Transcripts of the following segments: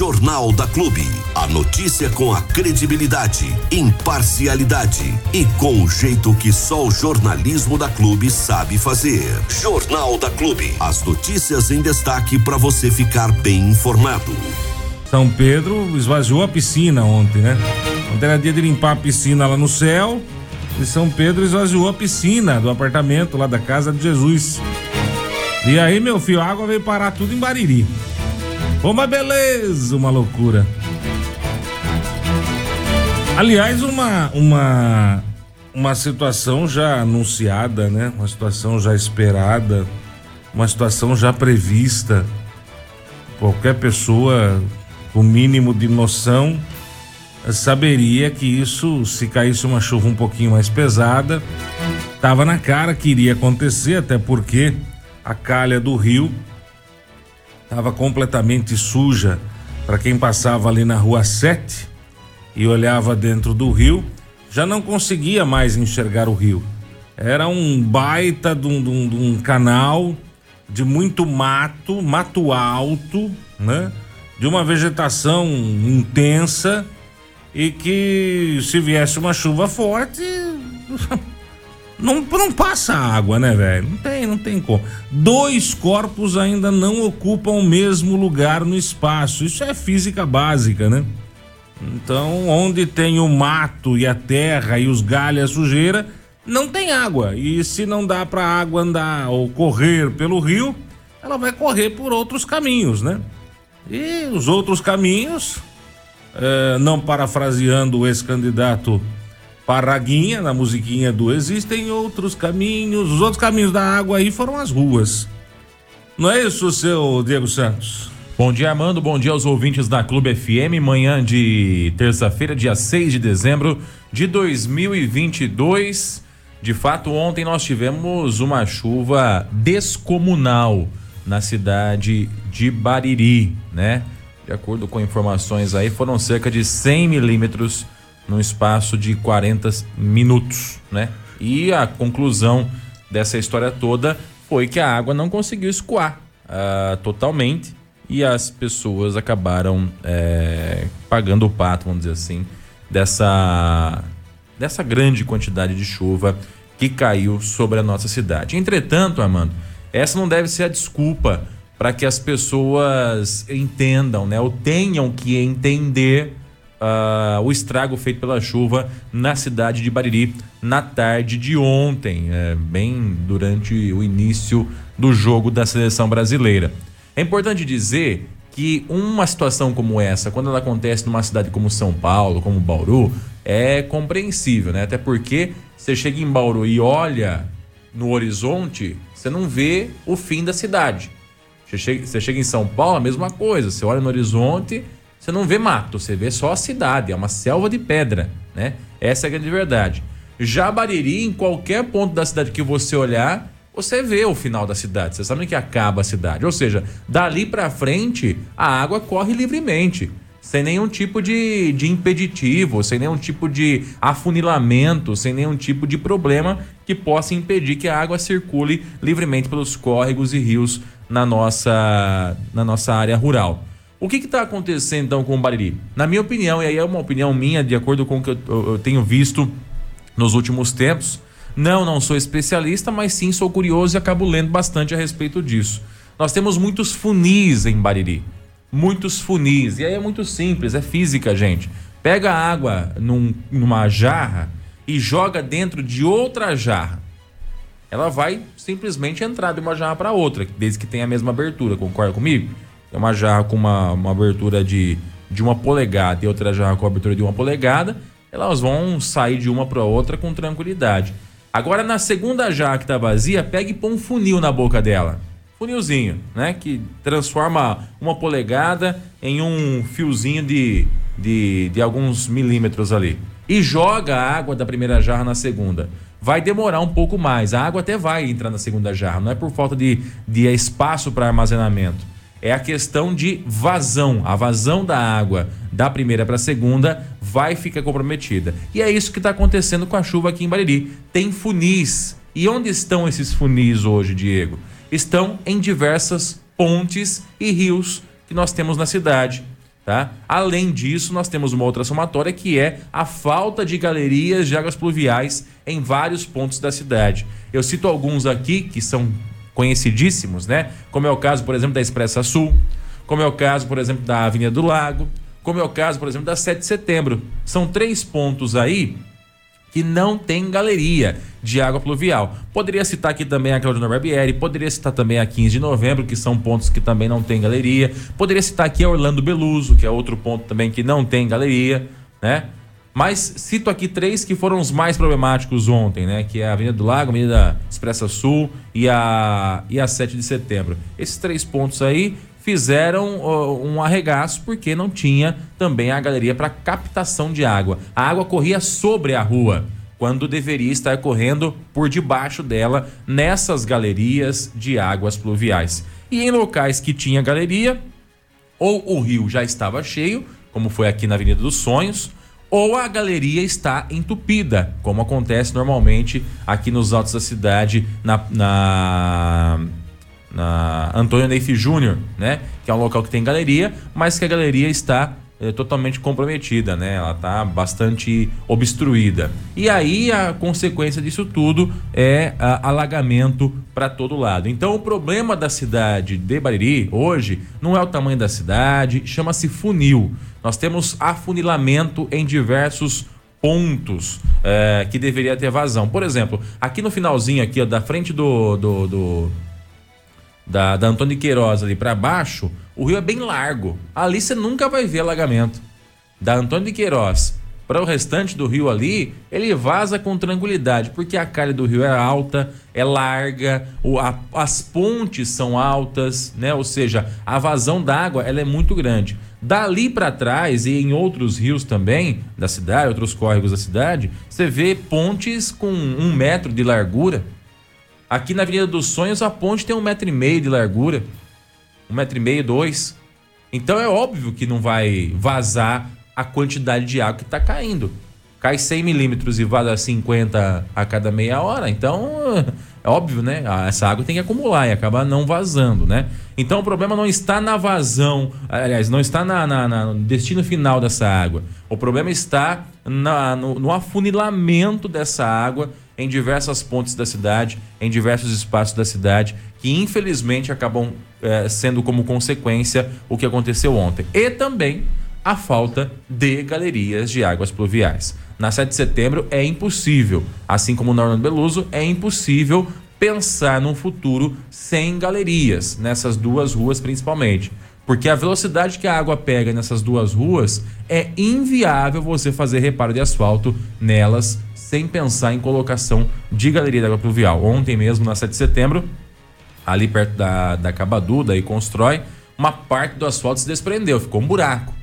Jornal da Clube. A notícia com a credibilidade, imparcialidade e com o jeito que só o jornalismo da Clube sabe fazer. Jornal da Clube. As notícias em destaque para você ficar bem informado. São Pedro esvaziou a piscina ontem, né? Ontem era dia de limpar a piscina lá no céu. E São Pedro esvaziou a piscina do apartamento lá da casa de Jesus. E aí, meu filho, a água veio parar tudo em Bariri. Ô, mas beleza, uma loucura. Aliás, uma, uma, uma situação já anunciada, né? Uma situação já esperada, uma situação já prevista. Qualquer pessoa com mínimo de noção saberia que isso, se caísse uma chuva um pouquinho mais pesada, tava na cara que iria acontecer, até porque a calha do rio estava completamente suja para quem passava ali na rua 7 e olhava dentro do rio, já não conseguia mais enxergar o rio. Era um baita de um, de um, de um canal de muito mato, mato alto, né? De uma vegetação intensa e que se viesse uma chuva forte não, não passa água, né, velho? Não tem, não tem como. Dois corpos ainda não ocupam o mesmo lugar no espaço. Isso é física básica, né? Então, onde tem o mato e a terra e os galhos e a sujeira, não tem água. E se não dá para água andar ou correr pelo rio, ela vai correr por outros caminhos, né? E os outros caminhos, eh, não parafraseando o ex-candidato Parraguinha, na musiquinha do Existem Outros Caminhos, os outros caminhos da água aí foram as ruas. Não é isso, seu Diego Santos? Bom dia, Armando. Bom dia aos ouvintes da Clube FM. Manhã de terça-feira, dia 6 de dezembro de 2022. De fato, ontem nós tivemos uma chuva descomunal na cidade de Bariri, né? De acordo com informações aí, foram cerca de 100 milímetros num espaço de 40 minutos, né? E a conclusão dessa história toda foi que a água não conseguiu escoar uh, totalmente e as pessoas acabaram é, pagando o pato, vamos dizer assim, dessa, dessa grande quantidade de chuva que caiu sobre a nossa cidade. Entretanto, Armando, essa não deve ser a desculpa para que as pessoas entendam, né, ou tenham que entender uh, o estrago feito pela chuva na cidade de Bariri na tarde de ontem, é, bem durante o início do jogo da seleção brasileira. É importante dizer que uma situação como essa, quando ela acontece numa cidade como São Paulo, como Bauru, é compreensível, né? Até porque você chega em Bauru e olha no horizonte, você não vê o fim da cidade. Você chega, você chega em São Paulo, a mesma coisa. Você olha no horizonte, você não vê mato, você vê só a cidade, é uma selva de pedra, né? Essa é a grande verdade. Já Bariri, em qualquer ponto da cidade que você olhar, você vê o final da cidade, você sabe que acaba a cidade. Ou seja, dali para frente, a água corre livremente, sem nenhum tipo de, de impeditivo, sem nenhum tipo de afunilamento, sem nenhum tipo de problema que possa impedir que a água circule livremente pelos córregos e rios na nossa, na nossa área rural. O que está acontecendo então com o Bariri? Na minha opinião, e aí é uma opinião minha, de acordo com o que eu, eu, tenho visto nos últimos tempos, não, não sou especialista, mas sim sou curioso e acabo lendo bastante a respeito disso. Nós temos muitos funis em Bariri. Muitos funis. E aí é muito simples, é física, gente. Pega a água num, numa jarra e joga dentro de outra jarra. Ela vai simplesmente entrar de uma jarra para outra, desde que tenha a mesma abertura, concorda comigo? É uma jarra com uma, uma abertura de, de uma polegada e outra jarra com abertura de uma polegada, elas vão sair de uma para outra com tranquilidade. Agora, na segunda jarra que está vazia, pega e põe um funil na boca dela. Funilzinho, né? Que transforma uma polegada em um fiozinho de, de, de alguns milímetros ali. E joga a água da primeira jarra na segunda. Vai demorar um pouco mais. A água até vai entrar na segunda jarra. Não é por falta de, de espaço para armazenamento é a questão de vazão. A vazão da água da primeira para a segunda vai ficar comprometida. E é isso que está acontecendo com a chuva aqui em Bariri. Tem funis. E onde estão esses funis hoje, Diego? Estão em diversas pontes e rios que nós temos na cidade. Tá? Além disso, nós temos uma outra somatória que é a falta de galerias de águas pluviais em vários pontos da cidade. Eu cito alguns aqui que são conhecidíssimos, né? Como é o caso, por exemplo, da Expressa Sul, como é o caso, por exemplo, da Avenida do Lago, como é o caso, por exemplo, da 7 de setembro. São três pontos aí que não tem galeria de água pluvial. Poderia citar aqui também a Claudina Barbieri, poderia citar também a 15 de novembro, que são pontos que também não tem galeria. Poderia citar aqui a Orlando Beluso, que é outro ponto também que não tem galeria, né? Mas cito aqui três que foram os mais problemáticos ontem, né? Que é a Avenida do Lago, a Avenida Expressa Sul e a, e a 7 de setembro. Esses três pontos aí fizeram uh, um arregaço porque não tinha também a galeria para captação de água. A água corria sobre a rua quando deveria estar correndo por debaixo dela nessas galerias de águas pluviais. E em locais que tinha galeria, ou o rio já estava cheio, como foi aqui na Avenida dos Sonhos, ou a galeria está entupida, como acontece normalmente aqui nos altos da cidade, na, na na Antônio Neif Júnior, né? Que é um local que tem galeria, mas que a galeria está é, totalmente comprometida, né? Ela está bastante obstruída. E aí a consequência disso tudo é a, alagamento para todo lado. Então o problema da cidade de Bariri hoje não é o tamanho da cidade, chama-se funil. Nós temos afunilamento em diversos pontos é, que deveria ter vazão. Por exemplo, aqui no finalzinho aqui ó, da frente do, do, do da, da Antônio Queiroz ali para baixo, o rio é bem largo. Ali você nunca vai ver alagamento. Da Antônio de Queiroz para o restante do rio ali, ele vaza com tranquilidade, porque a calha do rio é alta, é larga, o, a, as pontes são altas, né? Ou seja, a vazão d'água ela é muito grande. Dali para trás e em outros rios também da cidade, outros córregos da cidade, você vê pontes com um metro de largura Aqui na Avenida dos Sonhos a ponte tem um metro e meio de largura. Um metro e meio, dois. Então é óbvio que não vai vazar a quantidade de água que está caindo. Cai 100 milímetros e vaza 50 a cada meia hora. Então óbvio, né? Essa água tem que acumular e acaba não vazando, né? Então o problema não está na vazão, aliás, não está na, na, na no destino final dessa água. O problema está na, no, no afunilamento dessa água em diversas pontes da cidade, em diversos espaços da cidade, que infelizmente acabam é, sendo como consequência o que aconteceu ontem. E também a falta de galerias de águas pluviais. Na 7 de setembro é impossível, assim como no Orlando Beluso, é impossível pensar num futuro sem galerias, nessas duas ruas principalmente. Porque a velocidade que a água pega nessas duas ruas é inviável você fazer reparo de asfalto nelas sem pensar em colocação de galeria de água pluvial. Ontem mesmo, na 7 de setembro, ali perto da, da Cabadu, daí constrói, uma parte do asfalto se desprendeu, ficou um buraco.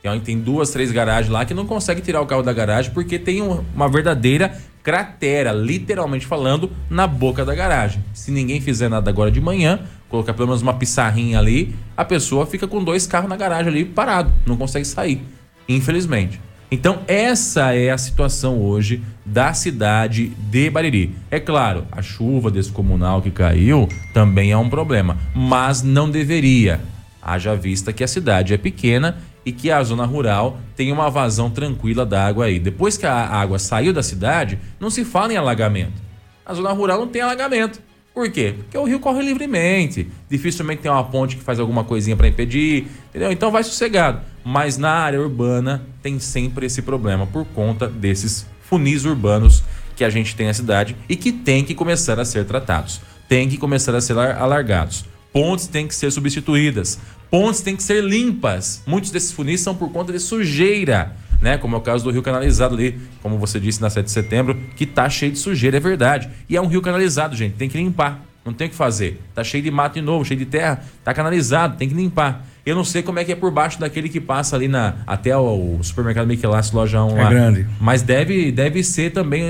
Então, tem duas, três garagens lá que não consegue tirar o carro da garagem porque tem uma verdadeira cratera, literalmente falando, na boca da garagem. Se ninguém fizer nada agora de manhã, colocar pelo menos uma pissarrinha ali, a pessoa fica com dois carros na garagem ali parado, não consegue sair, infelizmente. Então, essa é a situação hoje da cidade de Bariri. É claro, a chuva descomunal que caiu também é um problema, mas não deveria. Haja vista que a cidade é pequena e que a zona rural tem uma vazão tranquila da água aí. Depois que a água saiu da cidade, não se fala em alagamento. A zona rural não tem alagamento. Por quê? Porque o rio corre livremente. Dificilmente tem uma ponte que faz alguma coisinha para impedir, entendeu? Então vai sossegado. Mas na área urbana tem sempre esse problema por conta desses funis urbanos que a gente tem na cidade e que tem que começar a ser tratados. Tem que começar a ser alargados. Pontes têm que ser substituídas. Pontes têm que ser limpas. Muitos desses funis são por conta de sujeira né? Como é o caso do rio canalizado ali, como você disse na 7 de setembro, que tá cheio de sujeira, é verdade. E é um rio canalizado, gente, tem que limpar. Não tem o que fazer. Tá cheio de mato de novo, cheio de terra, tá canalizado, tem que limpar. Eu não sei como é que é por baixo daquele que passa ali na até o, o supermercado Michelas loja 1 é lá. É grande. Mas deve deve ser também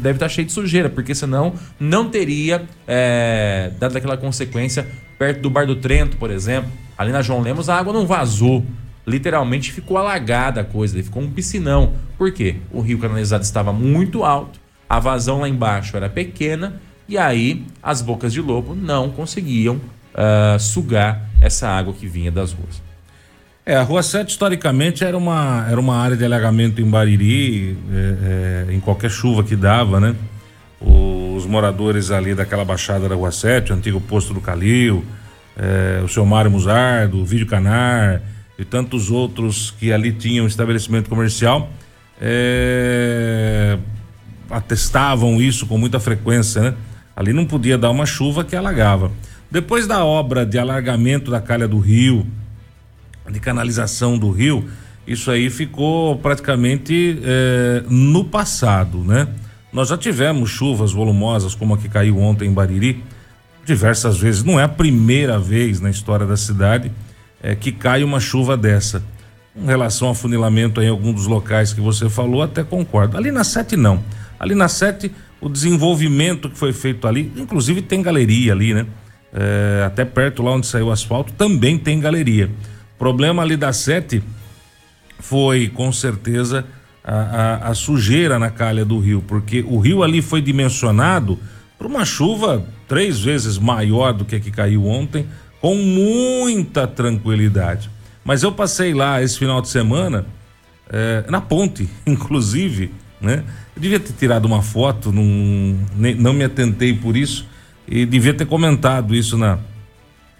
deve estar tá cheio de sujeira, porque senão não teria é, dado aquela consequência perto do Bar do Trento, por exemplo. Ali na João Lemos a água não vazou literalmente ficou alagada a coisa, ficou um piscinão. Por quê? O rio canalizado estava muito alto, a vazão lá embaixo era pequena e aí as bocas de lobo não conseguiam uh, sugar essa água que vinha das ruas. É, a Rua 7 historicamente era uma, era uma área de alagamento em Bariri, é, é, em qualquer chuva que dava, né? Os moradores ali daquela baixada da Rua 7, o antigo posto do Calil, é, o seu Mário Musardo, o Vídeo Canar e tantos outros que ali tinham estabelecimento comercial, é, atestavam isso com muita frequência, né? Ali não podia dar uma chuva que alagava. Depois da obra de alargamento da calha do rio, de canalização do rio, isso aí ficou praticamente é, no passado, né? Nós já tivemos chuvas volumosas como a que caiu ontem em Bariri, diversas vezes. Não é a primeira vez na história da cidade é, que cai uma chuva dessa. Com relação ao funilamento em algum dos locais que você falou, até concordo. Ali na sete não. Ali na sete o desenvolvimento que foi feito ali, inclusive tem galeria ali, né? É, até perto lá onde saiu o asfalto também tem galeria problema ali da sete foi com certeza a, a, a, sujeira na calha do rio, porque o rio ali foi dimensionado para uma chuva três vezes maior do que a que caiu ontem, com muita tranquilidade. Mas eu passei lá esse final de semana, eh, na ponte, inclusive, né? Eu devia ter tirado uma foto, não, não me atentei por isso, e devia ter comentado isso na,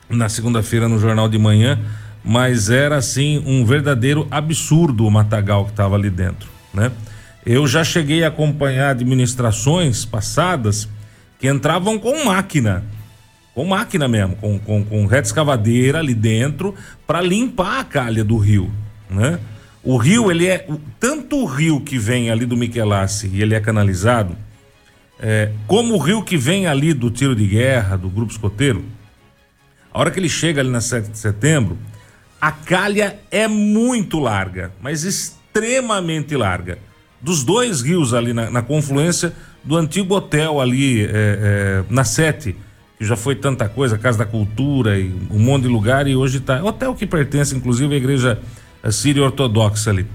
na segunda-feira no Jornal de Manhã mas era assim um verdadeiro absurdo o matagal que estava ali dentro, né? Eu já cheguei a acompanhar administrações passadas que entravam com máquina, com máquina mesmo, com, com, com reta escavadeira ali dentro para limpar a calha do rio, né? O rio, ele é, tanto o rio que vem ali do Michelassi e ele é canalizado, é, como o rio que vem ali do tiro de guerra, do grupo escoteiro, a hora que ele chega ali na 7 de setembro, a calha é muito larga, mas extremamente larga. Dos dois rios ali na, na confluência do antigo hotel ali é, é, na Sete, que já foi tanta coisa, Casa da Cultura e um monte de lugar, e hoje está. Hotel que pertence, inclusive, à igreja síria ortodoxa ali.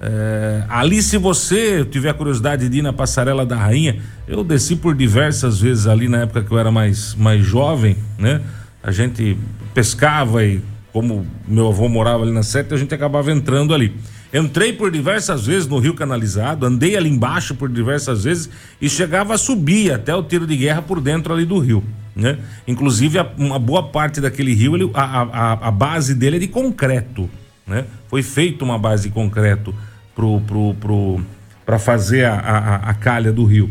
É, ali, se você tiver curiosidade de ir na Passarela da Rainha, eu desci por diversas vezes ali na época que eu era mais, mais jovem, né? A gente pescava e como meu avô morava ali na Sete, a gente acabava entrando ali. Entrei por diversas vezes no rio canalizado, andei ali embaixo por diversas vezes e chegava a subir até o tiro de guerra por dentro ali do rio, né? Inclusive uma boa parte daquele rio, ele, a, a, a, base dele é de concreto, né? Foi feita uma base de concreto pro, pro, pro, para fazer a, a, a calha do rio.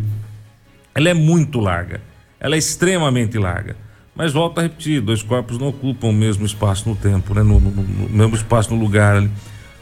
Ela é muito larga, ela é extremamente larga. Mas volto a repetir, dois corpos não ocupam o mesmo espaço no tempo, né? No, no, no mesmo espaço no lugar ali.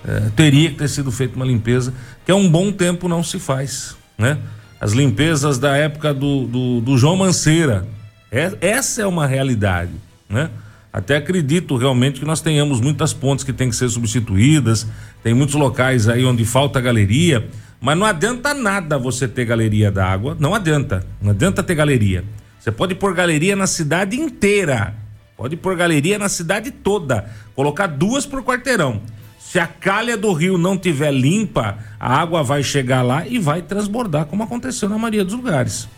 É, teria que ter sido feita uma limpeza, que há um bom tempo não se faz, né? As limpezas da época do, do, do João Manceira. É, essa é uma realidade, né? Até acredito realmente que nós tenhamos muitas pontes que têm que ser substituídas, tem muitos locais aí onde falta galeria, mas não adianta nada você ter galeria d'água, não adianta, não adianta ter galeria. Você pode pôr galeria na cidade inteira. Pode pôr galeria na cidade toda. Colocar duas por quarteirão. Se a calha do rio não tiver limpa, a água vai chegar lá e vai transbordar, como aconteceu na maioria dos lugares.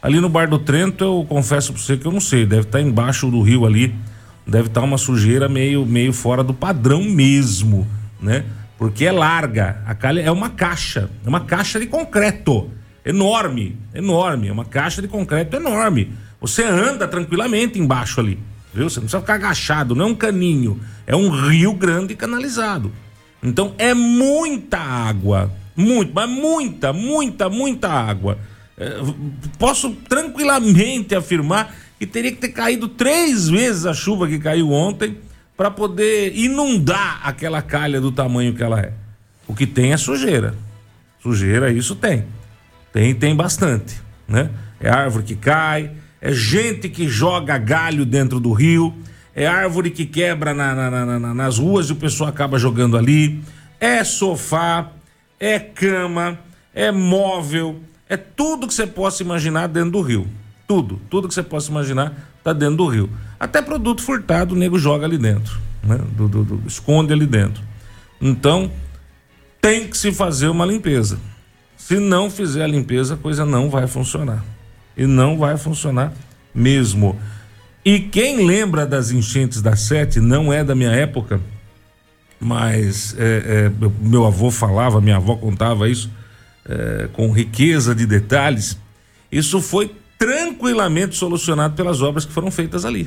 Ali no Bar do Trento, eu confesso para você que eu não sei, deve estar embaixo do rio ali, deve estar tá uma sujeira meio, meio fora do padrão mesmo, né? Porque é larga, a calha é uma caixa, é uma caixa de concreto enorme, enorme, é uma caixa de concreto enorme. Você anda tranquilamente embaixo ali, viu? Você não precisa ficar agachado, não é um caninho, é um rio grande canalizado. Então é muita água, muito, mas muita, muita, muita água. É, posso tranquilamente afirmar que teria que ter caído três vezes a chuva que caiu ontem para poder inundar aquela calha do tamanho que ela é. O que tem é sujeira. Sujeira, isso tem. Tem, tem bastante, né? É árvore que cai, é gente que joga galho dentro do rio, é árvore que quebra na, na, na, nas ruas e o pessoal acaba jogando ali, é sofá, é cama, é móvel, é tudo que você possa imaginar dentro do rio. Tudo, tudo que você possa imaginar tá dentro do rio. Até produto furtado o nego joga ali dentro, né? Do, do, do, esconde ali dentro. Então, tem que se fazer uma limpeza. Se não fizer a limpeza, a coisa não vai funcionar. E não vai funcionar mesmo. E quem lembra das enchentes da Sete, não é da minha época, mas é, é, meu avô falava, minha avó contava isso é, com riqueza de detalhes. Isso foi tranquilamente solucionado pelas obras que foram feitas ali.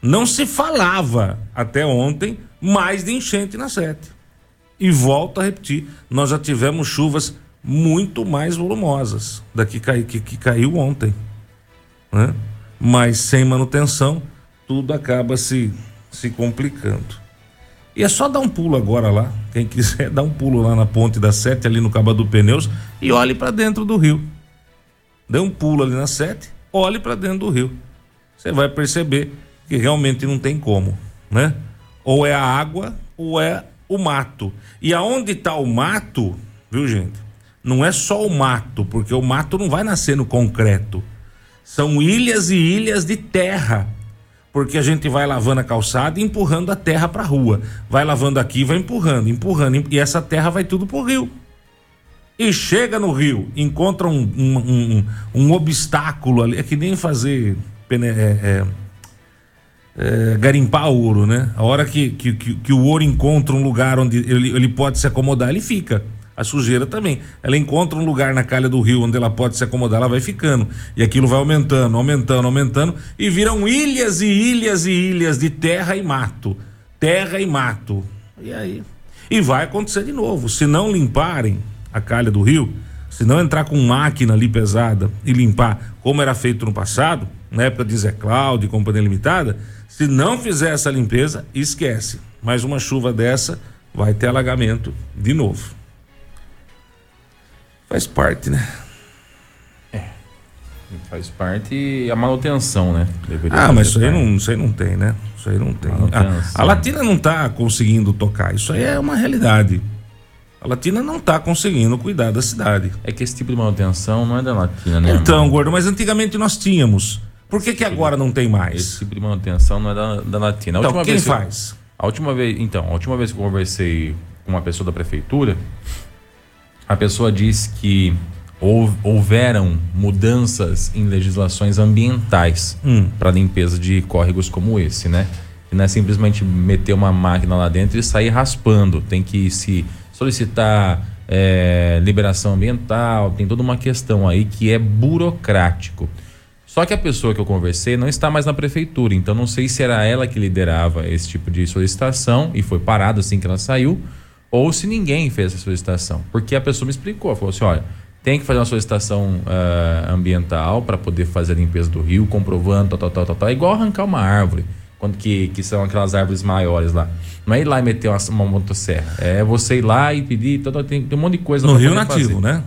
Não se falava até ontem mais de enchente na sete. E volto a repetir, nós já tivemos chuvas muito mais volumosas da que, cai, que, que caiu ontem. Né? Mas sem manutenção, tudo acaba se, se complicando. E é só dar um pulo agora lá. Quem quiser, dar um pulo lá na ponte da Sete, ali no Cabo do Pneus, e olhe para dentro do rio. Dê um pulo ali na Sete, olhe para dentro do rio. Você vai perceber que realmente não tem como, né? Ou é a água ou é o mato. E aonde está o mato, viu gente? Não é só o mato, porque o mato não vai nascer no concreto. São ilhas e ilhas de terra porque a gente vai lavando a calçada e empurrando a terra para a rua. Vai lavando aqui, vai empurrando, empurrando, e essa terra vai tudo pro rio. E chega no rio, encontra um, um, um, um obstáculo ali, é que nem fazer é, é, é, garimpar ouro, né? A hora que, que, que, o ouro encontra um lugar onde ele, ele pode se acomodar, ele fica. A sujeira também. Ela encontra um lugar na calha do rio onde ela pode se acomodar, ela vai ficando. E aquilo vai aumentando, aumentando, aumentando. E viram ilhas e ilhas e ilhas de terra e mato. Terra e mato. E aí? E vai acontecer de novo. Se não limparem a calha do rio, se não entrar com máquina ali pesada e limpar como era feito no passado, na época de Zé Cláudio e Companhia Limitada, se não fizer essa limpeza, esquece. Mais uma chuva dessa vai ter alagamento de novo. Faz parte, né? É. Faz parte a manutenção, né? Deveria ah, mas isso aí, não, isso aí não tem, né? Isso aí não tem. A, a, Latina não está conseguindo tocar. Isso aí é uma realidade. A Latina não está conseguindo cuidar da cidade. É que esse tipo de manutenção não é da Latina, né? Então, irmão? gordo, mas antigamente nós tínhamos. Por que, que tipo agora não tem mais? Esse tipo de manutenção não é da, da Latina. A então, quem faz? Eu, a última vez, então, a última vez que eu conversei com uma pessoa da prefeitura, a pessoa diz que houveram mudanças em legislações ambientais hum. para limpeza de córregos como esse, né? E não é simplesmente meter uma máquina lá dentro e sair raspando. Tem que se solicitar é, liberação ambiental, tem toda uma questão aí que é burocrático. Só que a pessoa que eu conversei não está mais na prefeitura, então não sei se era ela que liderava esse tipo de solicitação e foi parada assim que ela saiu, ou se ninguém fez essa solicitação. Porque a pessoa me explicou, falou assim, olha, tem que fazer uma solicitação uh, ambiental para poder fazer a limpeza do rio, comprovando, tal, tal, tal, tal, igual arrancar uma árvore, quando que, que são aquelas árvores maiores lá. Não é ir lá e meter uma, uma motosserra. É você ir lá e pedir, tal, tal, tem, tem um monte de coisa. No rio nativo, fazer. né?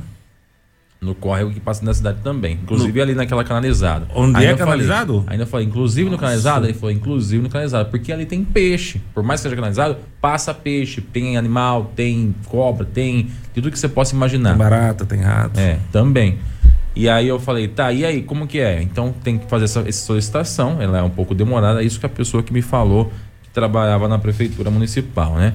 no córrego que passa na cidade também. Inclusive no... ali naquela canalizada. Onde ainda é canalizado? Falei, ainda falei, inclusive Nossa. no canalizado, ele falou, inclusive no canalizado, porque ali tem peixe. Por mais que seja canalizado, passa peixe, tem animal, tem cobra, tem tudo que você possa imaginar. Tem barata, tem rato. É, também. E aí eu falei, tá, e aí, como que é? Então tem que fazer essa, essa solicitação, ela é um pouco demorada, é isso que a pessoa que me falou que trabalhava na prefeitura municipal, né?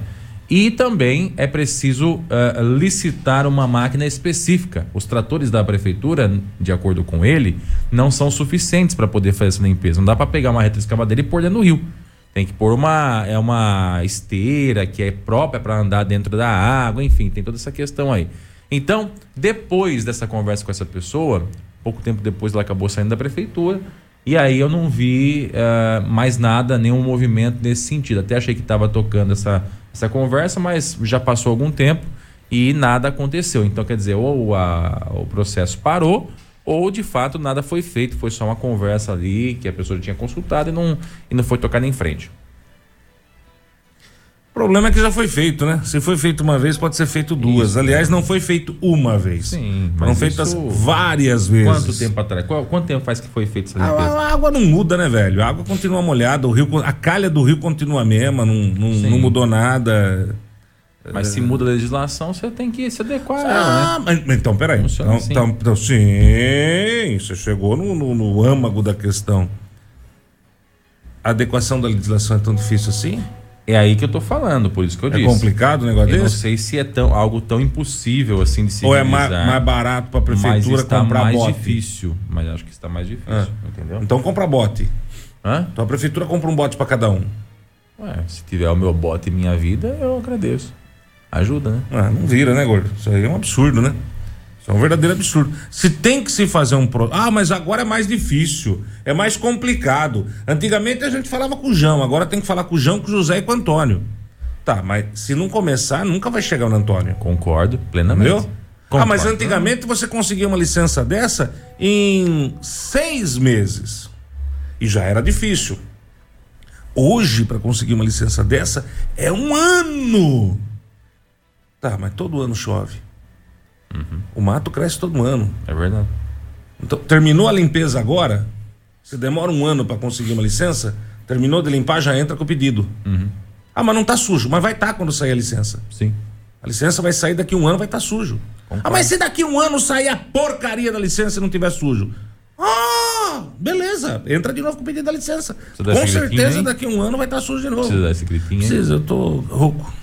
E também é preciso uh, licitar uma máquina específica. Os tratores da prefeitura, de acordo com ele, não são suficientes para poder fazer essa limpeza. Não dá para pegar uma retroescavadeira e pôr dentro do rio. Tem que pôr uma é uma esteira que é própria para andar dentro da água, enfim, tem toda essa questão aí. Então, depois dessa conversa com essa pessoa, pouco tempo depois ela acabou saindo da prefeitura, e aí eu não vi uh, mais nada, nenhum movimento nesse sentido. Até achei que estava tocando essa essa conversa, mas já passou algum tempo e nada aconteceu. Então, quer dizer, ou a, o processo parou, ou de fato nada foi feito, foi só uma conversa ali que a pessoa tinha consultado e não, e não foi tocada em frente. O problema é que já foi feito, né? Se foi feito uma vez, pode ser feito duas. Isso, Aliás, não foi feito uma vez. Sim, Foram feitas isso... várias vezes. Quanto tempo atrás? Qual, quanto tempo faz que foi feito essa limpeza? A, a, água não muda, né, velho? A água continua molhada, o rio, a calha do rio continua a mesma, não, não, não mudou nada. Mas é... se muda a legislação, você tem que se adequar ah, ela, né? Mas, então, peraí. Então, assim. então, então, sim, você chegou no, no, no âmago da questão. A adequação da legislação é tão difícil assim? É aí que eu tô falando, por isso que eu é disse. É complicado o negócio eu desse? não sei se é tão, algo tão impossível assim de se Ou é mais, mais barato para a prefeitura comprar mais bote? difícil. Mas acho que está mais difícil, ah. entendeu? Então compra bote. Hã? Então a prefeitura compra um bote para cada um. Ué, se tiver o meu bote em minha vida, eu agradeço. Ajuda, né? Ah, não vira, né, gordo? Isso aí é um absurdo, né? Isso é um verdadeiro absurdo. Se tem que se fazer um. Pro... Ah, mas agora é mais difícil. É mais complicado. Antigamente a gente falava com o João, agora tem que falar com o João, com o José e com o Antônio. Tá, mas se não começar, nunca vai chegar no Antônio. Concordo plenamente. Entendeu? Ah, mas antigamente você conseguia uma licença dessa em seis meses. E já era difícil. Hoje, para conseguir uma licença dessa, é um ano. Tá, mas todo ano chove. Uhum. O mato cresce todo ano. É verdade. Então, terminou a limpeza agora? Você demora um ano para conseguir uma licença? Terminou de limpar, já entra com o pedido. Uhum. Ah, mas não tá sujo. Mas vai estar tá quando sair a licença. Sim. A licença vai sair daqui um ano, vai estar tá sujo. Concordo. Ah, mas se daqui um ano sair a porcaria da licença e não tiver sujo? Ah, beleza. Entra de novo com o pedido da licença. Com certeza daqui um ano vai estar tá sujo de novo. Precisa dar esse gritinho Precisa, eu tô rouco.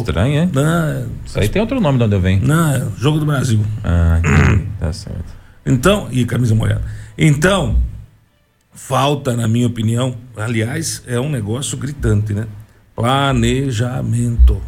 Estranho, é? Não, Isso aí tem outro nome de onde eu venho. Não, é Jogo do Brasil. Ah, tá certo. Então, e camisa molhada. Então, falta, na minha opinião, aliás, é um negócio gritante, né? Planejamento.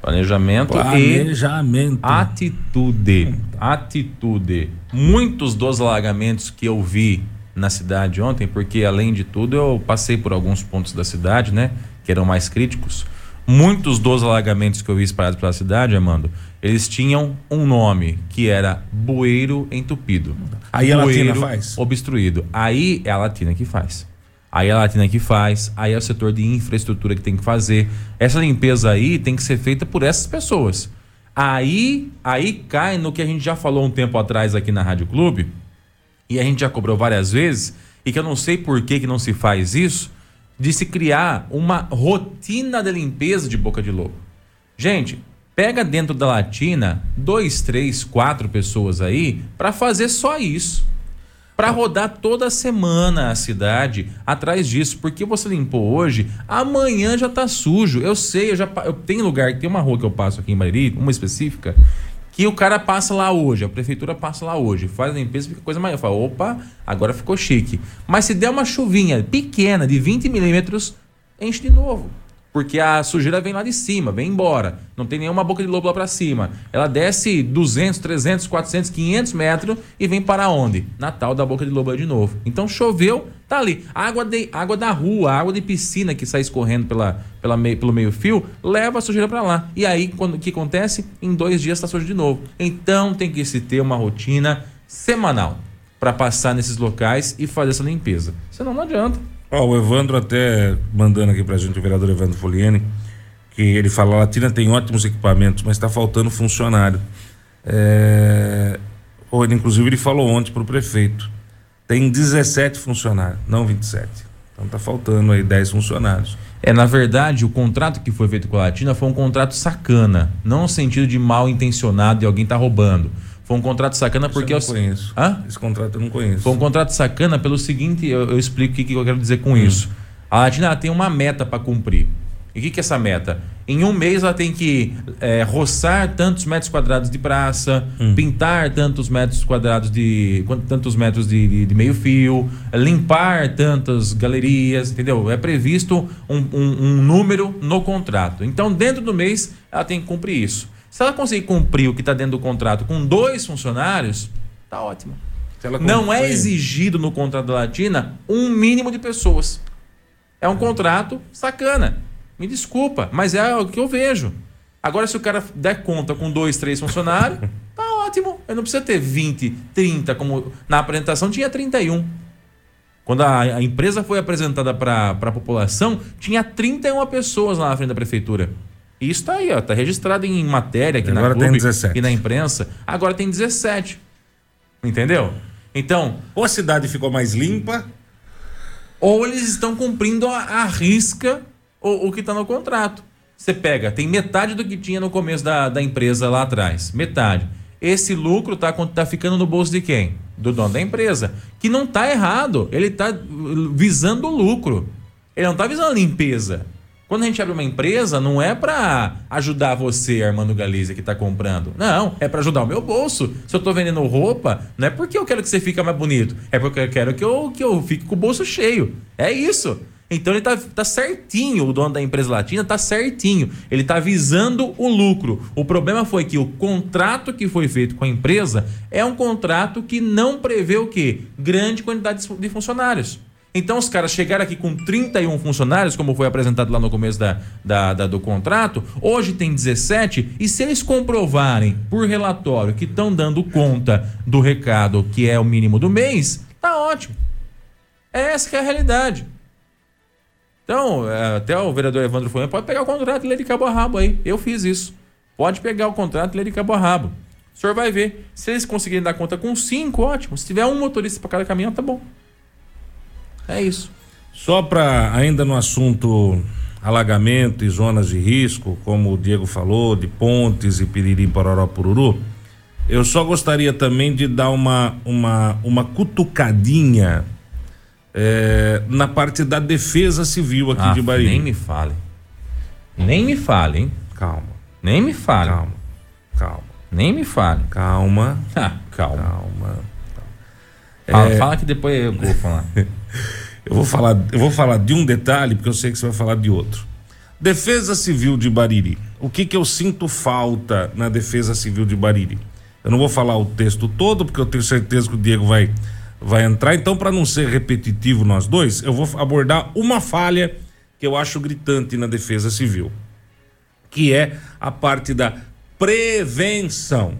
Planejamento, Planejamento. e atitude. Atitude. Muitos dos alagamentos que eu vi na cidade ontem, porque além de tudo eu passei por alguns pontos da cidade, né, que eram mais críticos. Muitos dos alagamentos que eu vi espalhados pela cidade, Amando, eles tinham um nome que era bueiro entupido. Aí a Latina faz? Obstruído. Aí é a Latina que faz. Aí é a Latina que faz, aí é o setor de infraestrutura que tem que fazer. Essa limpeza aí tem que ser feita por essas pessoas. Aí, aí cai no que a gente já falou um tempo atrás aqui na Rádio Clube, e a gente já cobrou várias vezes, e que eu não sei por que, que não se faz isso, de se criar uma rotina de limpeza de boca de lobo. Gente, pega dentro da latina dois, três, quatro pessoas aí para fazer só isso para rodar toda semana a cidade atrás disso, porque você limpou hoje, amanhã já tá sujo. Eu sei, eu já eu tenho lugar, tem uma rua que eu passo aqui em Bariri, uma específica, que o cara passa lá hoje, a prefeitura passa lá hoje, faz a limpeza, fica coisa maior. Fala, opa, agora ficou chique. Mas se der uma chuvinha pequena de 20 milímetros, enche de novo porque a sujeira vem lá de cima, vem embora. Não tem nenhuma boca de lobo lá para cima. Ela desce 200, 300, 400, 500 metros e vem para onde? Na tal da boca de lobo de novo. Então choveu, tá ali. Água, de, água da rua, água de piscina que sai escorrendo pela, pela meio, pelo meio fio, leva a sujeira para lá. E aí, quando, o que acontece? Em dois dias está sujo de novo. Então tem que se ter uma rotina semanal para passar nesses locais e fazer essa limpeza. Senão não adianta. Ó, o Evandro até mandando aqui pra gente, o vereador Evandro Foliene, que ele fala, Latina tem ótimos equipamentos, mas está faltando funcionário. É... Ele, inclusive, ele falou ontem pro prefeito. Tem 17 funcionários, não 27. Então tá faltando aí 10 funcionários. É, na verdade, o contrato que foi feito com a Latina foi um contrato sacana, não no sentido de mal intencionado e alguém tá roubando. Foi um contrato sacana porque eu não conheço. Hã? Esse contrato eu não conheço. Foi um contrato sacana pelo seguinte, eu, eu explico o que, que, eu quero dizer com hum. isso. A Latina tem uma meta para cumprir. E o que, que é essa meta? Em um mês ela tem que é, roçar tantos metros quadrados de praça, hum. pintar tantos metros quadrados de. tantos metros de, de, de meio fio, limpar tantas galerias, entendeu? É previsto um, um, um número no contrato. Então, dentro do mês, ela tem que cumprir isso. Se ela conseguir cumprir o que está dentro do contrato com dois funcionários, tá ótimo. Não é exigido no contrato da Latina um mínimo de pessoas. É um contrato sacana. Me desculpa, mas é o que eu vejo. Agora, se o cara der conta com dois, três funcionários, tá ótimo. Eu não precisa ter 20, 30, como na apresentação tinha 31. Quando a, a empresa foi apresentada para a população, tinha 31 pessoas lá na frente da prefeitura. Isso está aí, ó, tá registrado em matéria aqui Agora na Clube tem 17. e na imprensa. Agora tem 17. Entendeu? Então, ou a cidade ficou mais limpa, ou eles estão cumprindo a, a risca o, o que está no contrato. Você pega, tem metade do que tinha no começo da, da empresa lá atrás. Metade. Esse lucro tá, tá ficando no bolso de quem? Do dono da empresa. Que não tá errado. Ele tá visando o lucro. Ele não tá visando a limpeza. Quando a gente abre uma empresa, não é para ajudar você, Armando Galiza, que está comprando. Não, é para ajudar o meu bolso. Se eu estou vendendo roupa, não é porque eu quero que você fique mais bonito. É porque eu quero que eu, que eu fique com o bolso cheio. É isso. Então ele tá, tá certinho, o dono da empresa latina tá certinho. Ele tá visando o lucro. O problema foi que o contrato que foi feito com a empresa é um contrato que não prevê o quê? Grande quantidade de funcionários. Então os caras chegaram aqui com 31 funcionários, como foi apresentado lá no começo da, da, da do contrato, hoje tem 17, e se eles comprovarem por relatório que estão dando conta do recado, que é o mínimo do mês, tá ótimo. É essa é a realidade. Então, é, até o vereador Evandro foi, pode pegar o contrato e ler de cabo a rabo aí. Eu fiz isso. Pode pegar o contrato e ler de cabo a rabo. O senhor vai ver. Se eles conseguirem dar conta com cinco, ótimo. Se tiver um motorista para cada caminhão, tá bom. É isso. Só para ainda no assunto alagamento e zonas de risco, como o Diego falou, de pontes e piriri pororó pururu, eu só gostaria também de dar uma uma uma cutucadinha é, na parte da defesa civil aqui ah, de Bariri. Nem me fale. Nem me fale, hein? Calma. Nem me fale. Calma. Calma. Nem me fale. Calma. Ah, calma. Calma. Fala, é... fala que depois eu vou falar. eu vou falar. Eu vou falar de um detalhe, porque eu sei que você vai falar de outro. Defesa Civil de Bariri. O que que eu sinto falta na Defesa Civil de Bariri? Eu não vou falar o texto todo, porque eu tenho certeza que o Diego vai vai entrar. Então, para não ser repetitivo nós dois, eu vou abordar uma falha que eu acho gritante na defesa civil, que é a parte da prevenção.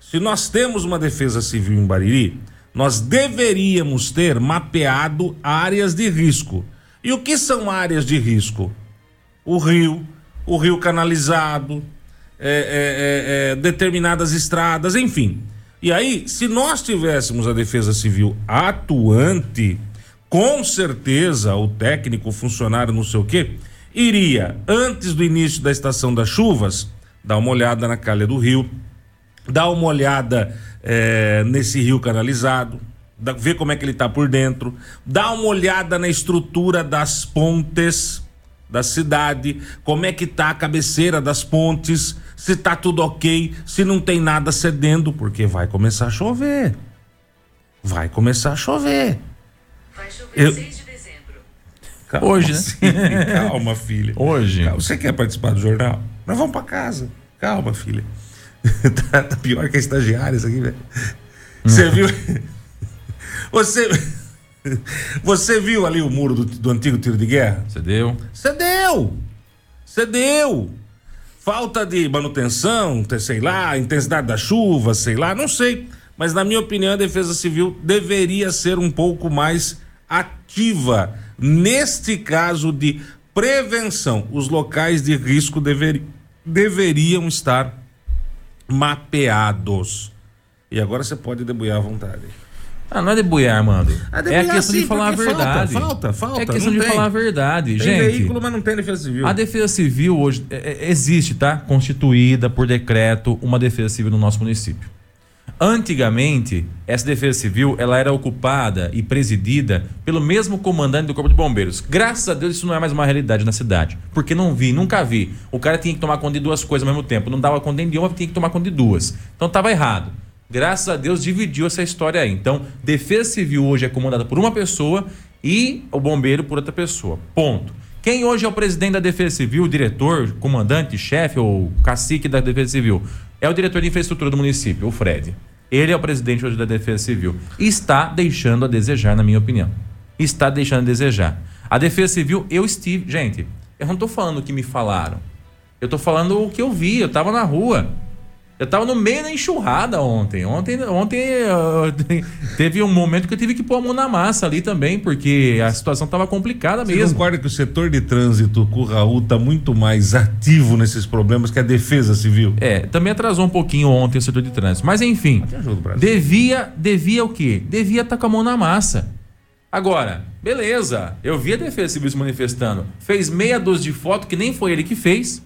Se nós temos uma defesa civil em Bariri, nós deveríamos ter mapeado áreas de risco. E o que são áreas de risco? O rio, o rio canalizado, é, é, é, é determinadas estradas, enfim. E aí, se nós tivéssemos a Defesa Civil atuante, com certeza o técnico, o funcionário, não sei o quê, iria, antes do início da estação das chuvas, dar uma olhada na calha do rio, dar uma olhada é, nesse rio canalizado, ver como é que ele está por dentro, dar uma olhada na estrutura das pontes da cidade, como é que tá a cabeceira das pontes, se tá tudo ok, se não tem nada cedendo, porque vai começar a chover. Vai começar a chover. Vai chover Eu... 6 de dezembro. Calma, Hoje, né? Calma, filha. Hoje. Calma. Você quer participar do jornal? Nós vamos para casa. Calma, filha. tá, tá, pior que a estagiária isso aqui, velho. Você viu? Você. Você viu ali o muro do, do antigo tiro de guerra? Cedeu. Cedeu! Cedeu! Falta de manutenção, sei lá, intensidade da chuva, sei lá, não sei. Mas na minha opinião, a Defesa Civil deveria ser um pouco mais ativa neste caso de prevenção. Os locais de risco dever, deveriam estar mapeados. E agora você pode debuiar à vontade. Ah, não é debuiar, mano. É, é a questão de falar a verdade. Falta, falta, falta. É questão de tem. falar a verdade. Tem Gente, veículo, mas não tem defesa civil. A defesa civil hoje é, é, existe, tá? Constituída por decreto uma defesa civil no nosso município. Antigamente, essa defesa civil ela era ocupada e presidida pelo mesmo comandante do Corpo de Bombeiros. Graças a Deus isso não é mais uma realidade na cidade, porque não vi, nunca vi. O cara tinha que tomar conta de duas coisas ao mesmo tempo, não dava conta de uma, tinha que tomar conta de duas. Então estava errado. Graças a Deus dividiu essa história aí. Então, defesa civil hoje é comandada por uma pessoa e o bombeiro por outra pessoa. Ponto. Quem hoje é o presidente da Defesa Civil, diretor, comandante, chefe ou cacique da Defesa Civil? É o diretor de infraestrutura do município, o Fred. Ele é o presidente hoje da Defesa Civil. Está deixando a desejar, na minha opinião. Está deixando a desejar. A Defesa Civil, eu estive. Gente, eu não estou falando o que me falaram. Eu estou falando o que eu vi. Eu estava na rua. Eu tava no meio da enxurrada ontem. Ontem, ontem uh, teve um momento que eu tive que pôr a mão na massa ali também, porque a situação tava complicada mesmo. Você concorda que o setor de trânsito com o Raul tá muito mais ativo nesses problemas que a defesa civil? É, também atrasou um pouquinho ontem o setor de trânsito. Mas enfim, devia, devia o quê? Devia estar tá com a mão na massa. Agora, beleza, eu vi a defesa civil se manifestando. Fez meia dúzia de foto que nem foi ele que fez,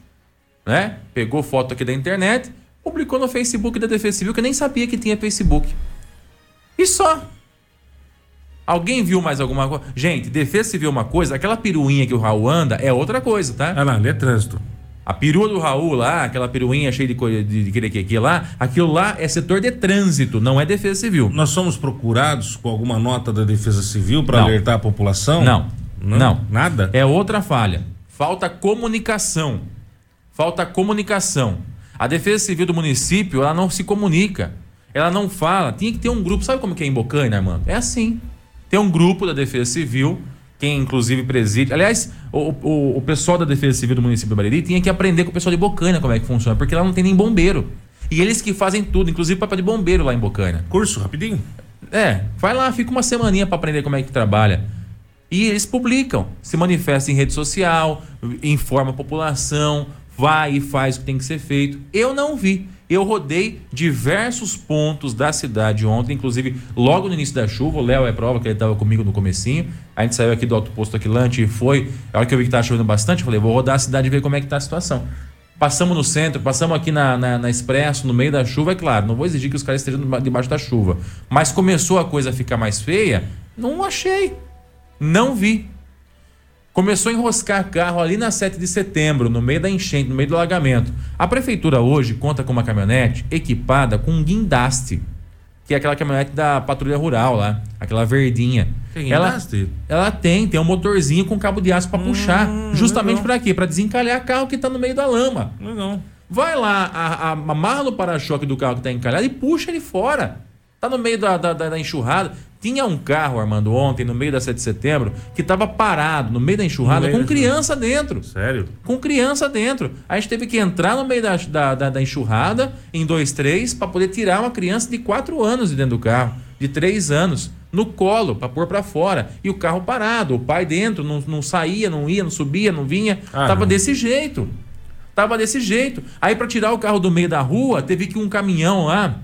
né? Pegou foto aqui da internet publicou no Facebook da Defesa Civil que eu nem sabia que tinha Facebook. E só. Alguém viu mais alguma coisa? Gente, Defesa Civil é uma coisa, aquela peruinha que o Raul anda é outra coisa, tá? Ah, não, ali é trânsito. A perua do Raul lá, aquela peruinha cheia de coisa de, de, de, de lá, aquilo lá é setor de trânsito, não é defesa civil. Nós somos procurados com alguma nota da defesa civil para alertar a população? Não. Não. Nada? É outra falha. Falta comunicação. Falta comunicação. A Defesa Civil do município, ela não se comunica. Ela não fala. Tinha que ter um grupo. Sabe como que é em Bocaina, Armando? É assim. Tem um grupo da Defesa Civil, quem inclusive preside. Aliás, o, o, o pessoal da Defesa Civil do município do Bariri tinha que aprender com o pessoal de Bocaina como é que funciona, porque lá não tem nem bombeiro. E eles que fazem tudo, inclusive papel de bombeiro lá em Bocaina. Curso, rapidinho. É, vai lá, fica uma semaninha para aprender como é que trabalha. E eles publicam, se manifesta em rede social, informa a população, vai e faz o que tem que ser feito. Eu não vi. Eu rodei diversos pontos da cidade ontem, inclusive logo no início da chuva. O Léo é prova que ele estava comigo no comecinho. A gente saiu aqui do alto posto Aquilante e foi. A hora que eu vi que estava chovendo bastante, eu falei, vou rodar a cidade e ver como é que tá a situação. Passamos no centro, passamos aqui na, na, na Expresso, no meio da chuva, é claro. Não vou exigir que os caras estejam debaixo da chuva. Mas começou a coisa a ficar mais feia, não achei. Não vi. Começou a enroscar carro ali na 7 de setembro, no meio da enchente, no meio do alagamento. A prefeitura hoje conta com uma caminhonete equipada com um guindaste, que é aquela caminhonete da patrulha rural lá, aquela verdinha. Tem ela, guindaste? ela tem, tem um motorzinho com cabo de aço para puxar. Justamente para quê? Para desencalhar carro que tá no meio da lama. Legal. Vai lá, a, a, amarra no para-choque do carro que tá encalhado e puxa ele fora. Tá no meio da, da, da- da enxurrada. Tinha um carro, Armando, ontem, no meio da 7 de setembro, que tava parado no meio da enxurrada meio com da criança dentro. Sério? Com criança dentro. A gente teve que entrar no meio da, da, da, da enxurrada, em dois, três, para poder tirar uma criança de 4 anos de dentro do carro, de 3 anos, no colo, para pôr para fora. E o carro parado, o pai dentro, não, não saía, não ia, não subia, não vinha. Ah, tava não. desse jeito. Tava desse jeito. Aí para tirar o carro do meio da rua, teve que um caminhão lá,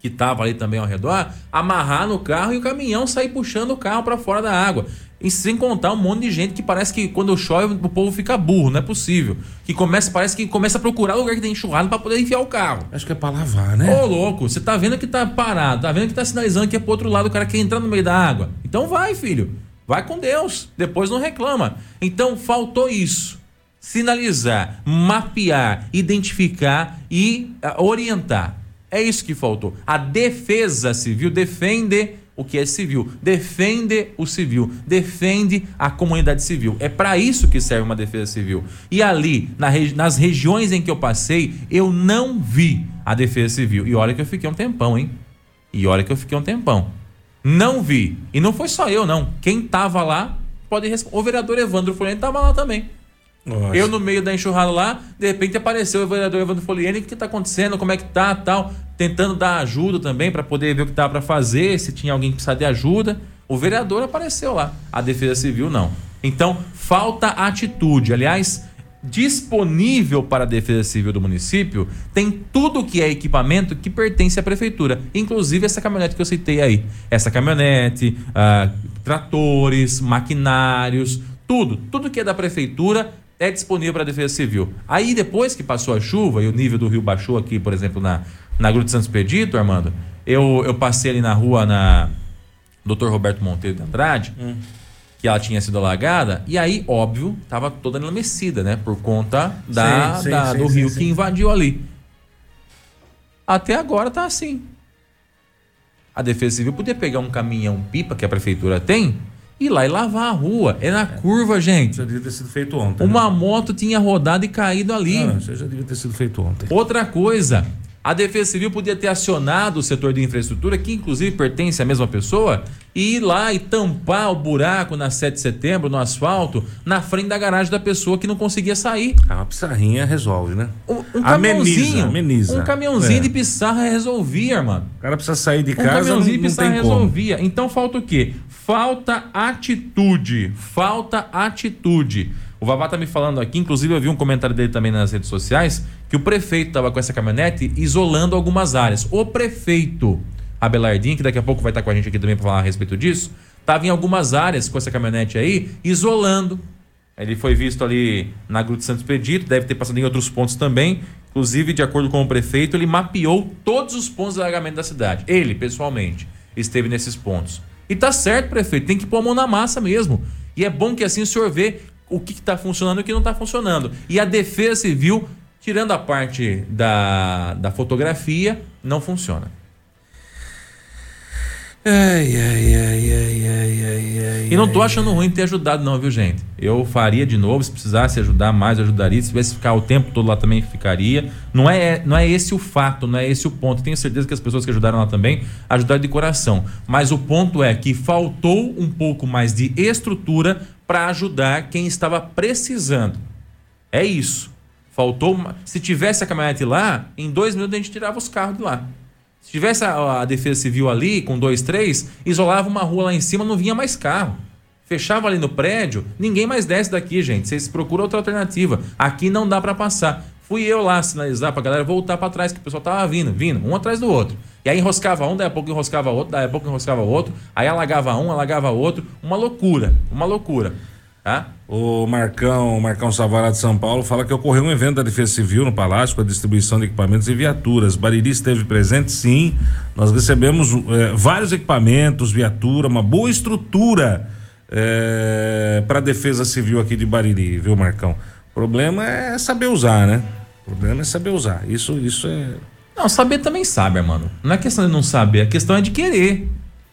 que tava ali também ao redor, amarrar no carro e o caminhão sair puxando o carro para fora da água. E sem contar um monte de gente que parece que quando chove o povo fica burro, não é possível. Que começa, parece que começa a procurar lugar que tem enxurrado para poder enfiar o carro. Acho que é pra lavar, né? Ô, louco, você tá vendo que tá parado, tá vendo que tá sinalizando que é pro outro lado, o cara quer entrar no meio da água. Então vai, filho. Vai com Deus. Depois não reclama. Então faltou isso. Sinalizar, mapear, identificar e ah, orientar. É isso que faltou. A defesa civil defende o que é civil, defende o civil, defende a comunidade civil. É para isso que serve uma defesa civil. E ali, na regi- nas regiões em que eu passei, eu não vi a defesa civil. E olha que eu fiquei um tempão, hein? E olha que eu fiquei um tempão. Não vi. E não foi só eu, não. Quem tava lá pode responder. O vereador Evandro Folhene tava lá também. Nossa. Eu no meio da enxurrada lá, de repente apareceu o vereador Evandro Foliene, o que tá acontecendo, como é que tá, tal, tentando dar ajuda também para poder ver o que tava para fazer, se tinha alguém que precisava de ajuda. O vereador apareceu lá, a Defesa Civil não. Então, falta atitude. Aliás, disponível para a Defesa Civil do município, tem tudo que é equipamento que pertence à prefeitura, inclusive essa caminhonete que eu citei aí. Essa caminhonete, ah, tratores, maquinários, tudo, tudo que é da prefeitura é disponível para a Defesa Civil. Aí depois que passou a chuva e o nível do rio baixou aqui, por exemplo, na, na Gruta de Santos Expedito, Armando, eu, eu passei ali na rua na Dr. Roberto Monteiro de Andrade, que ela tinha sido alagada, e aí, óbvio, estava toda enlamecida, né? Por conta da, Sim, sim, da- sim, do rio que invadiu ali. Até agora tá assim. A Defesa Civil podia pegar um caminhão pipa que a prefeitura tem ir lá e lavar a rua. É na curva, gente. Já devia ter sido feito ontem. né? Uma moto tinha rodado e caído ali. Ah, isso já devia ter sido feito ontem. Outra coisa, a Defesa Civil podia ter acionado o setor de infraestrutura, que inclusive pertence à mesma pessoa, e ir lá e tampar o buraco na 7 de setembro, no asfalto, na frente da garagem da pessoa que não conseguia sair. Ah, Uma pissarrinha resolve, né? Um, um Ameniza, caminhãozinho, ameniza. um caminhãozinho É. de pissarra resolvia, mano. O cara precisa sair de Um casa, não, caminhãozinho de não pissarra tem como. resolvia. Então falta o quê? Falta atitude. Falta atitude. O Vavá tá me falando aqui, inclusive eu vi um comentário dele também nas redes sociais, que o prefeito tava com essa caminhonete isolando algumas áreas. O prefeito Abelardinho, que daqui a pouco vai estar com a gente aqui também para falar a respeito disso, tava em algumas áreas com essa caminhonete aí, isolando. Ele foi visto ali na Gruta de Santos Expedito, deve ter passado em outros pontos também. Inclusive, de acordo com o prefeito, ele mapeou todos os pontos de alagamento da cidade. Ele, pessoalmente, esteve nesses pontos. E tá certo, prefeito, tem que pôr a mão na massa mesmo. E é bom que assim o senhor vê o que está funcionando e o que não está funcionando. E a defesa civil, tirando a parte da, da fotografia, não funciona. Ai, ai, ai, ai, ai, ai, ai. E não tô achando ruim ter ajudado, não, viu, gente? Eu faria de novo, se precisasse ajudar mais, ajudaria. Se tivesse ficar o tempo todo lá também, ficaria. Não é, não é esse o fato, não é esse o ponto. Tenho certeza que as pessoas que ajudaram lá também ajudaram de coração. Mas o ponto é que faltou um pouco mais de estrutura para ajudar quem estava precisando. É isso. Faltou. uma- Se tivesse a caminhonete lá, em dois minutos a gente tirava os carros de lá. Se tivesse a, a Defesa Civil ali, com dois, três, isolava uma rua lá em cima, não vinha mais carro. Fechava ali no prédio, ninguém mais desce daqui, gente. Vocês procuram outra alternativa. Aqui não dá para passar. Fui eu lá sinalizar pra galera voltar para trás, que o pessoal tava vindo, vindo, um atrás do outro. E aí enroscava um, daí a pouco enroscava outro, daí a pouco enroscava outro, aí alagava um, alagava outro. Uma loucura, uma loucura. O Marcão, o Marcão Savará de São Paulo fala que ocorreu um evento da Defesa Civil no Palácio com a distribuição de equipamentos e viaturas. Bariri esteve presente, sim. Nós recebemos eh, vários equipamentos, viatura, uma boa estrutura para a Defesa Civil aqui de Bariri, viu, Marcão? O problema é saber usar, né? O problema é saber usar. Isso, isso é. Não, saber também sabe, mano. Não é questão de não saber, a questão é de querer.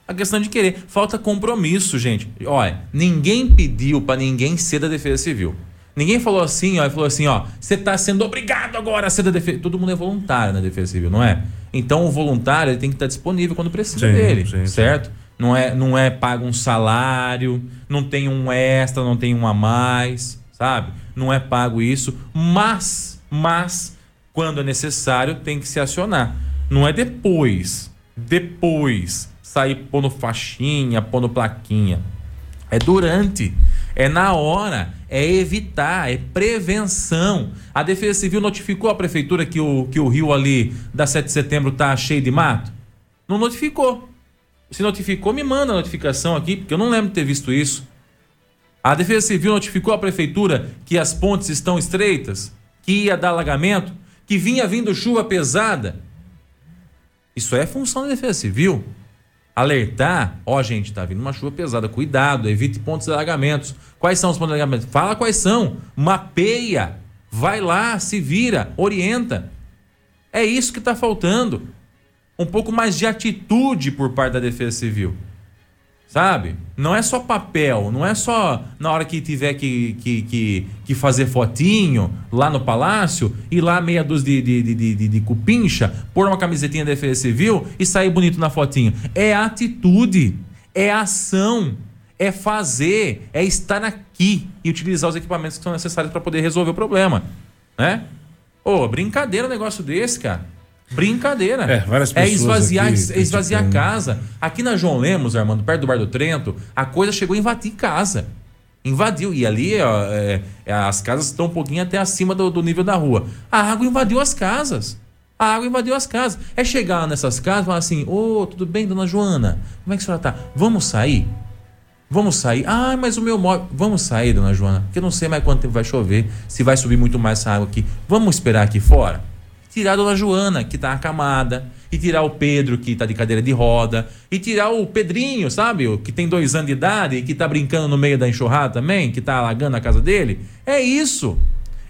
A questão de querer. Falta compromisso, gente. Olha, ninguém pediu pra ninguém ser da Defesa Civil. Ninguém falou assim, ó, falou assim, ó, você tá sendo obrigado agora a ser da Defesa. Todo mundo é voluntário na Defesa Civil, não é? Então o voluntário ele tem que estar disponível quando precisa Sim, dele, sim, sim. certo? Não é, não é pago um salário, não tem um extra, não tem um a mais, sabe? Não é pago isso, mas, mas quando é necessário tem que se acionar. Não é depois, depois sair pondo faixinha, pondo plaquinha. É durante, é na hora, é evitar, é prevenção. A Defesa Civil notificou a prefeitura que o, que o rio ali da 7 de setembro tá cheio de mato? Não notificou. Se notificou, me manda a notificação aqui, porque eu não lembro de ter visto isso. A Defesa Civil notificou a prefeitura que as pontes estão estreitas, que ia dar alagamento, que vinha vindo chuva pesada. Isso é função da Defesa Civil. Alertar, ó, gente, tá vindo uma chuva pesada, cuidado, evite pontos de alagamentos. Quais são os pontos de alagamento? Fala quais são, mapeia, vai lá, se vira, orienta. É isso que está faltando. Um pouco mais de atitude por parte da Defesa Civil. Sabe? Não é só papel, não é só na hora que tiver que, que, que, que fazer fotinho lá no palácio, ir lá meia dúzia de, de, de, de, de cupincha, pôr uma camisetinha da Defesa Civil e sair bonito na fotinho. É atitude, é ação, é fazer, é estar aqui e utilizar os equipamentos que são necessários para poder resolver o problema. Né? Ô, brincadeira um negócio desse, cara. Brincadeira. É, várias É pessoas esvaziar, é esvaziar a criticando. casa. Aqui na João Lemos, Armando, perto do Bar do Trento, a coisa chegou a invadir casa. Invadiu. E ali ó, é, é, as casas estão um pouquinho até acima do, do nível da rua. A água invadiu as casas. A água invadiu as casas. É chegar nessas casas e falar assim: Ô, tudo bem, dona Joana? Como é que a senhora tá? Vamos sair? Vamos sair. Ah, mas o meu móvel. Vamos sair, dona Joana, porque eu não sei mais quanto tempo vai chover, se vai subir muito mais essa água aqui. Vamos esperar aqui fora? Tirar a dona Joana, que tá acamada, e tirar o Pedro, que tá de cadeira de roda, e tirar o Pedrinho, sabe? Que tem dois anos de idade e que tá brincando no meio da enxurrada também, que tá alagando a casa dele. É isso.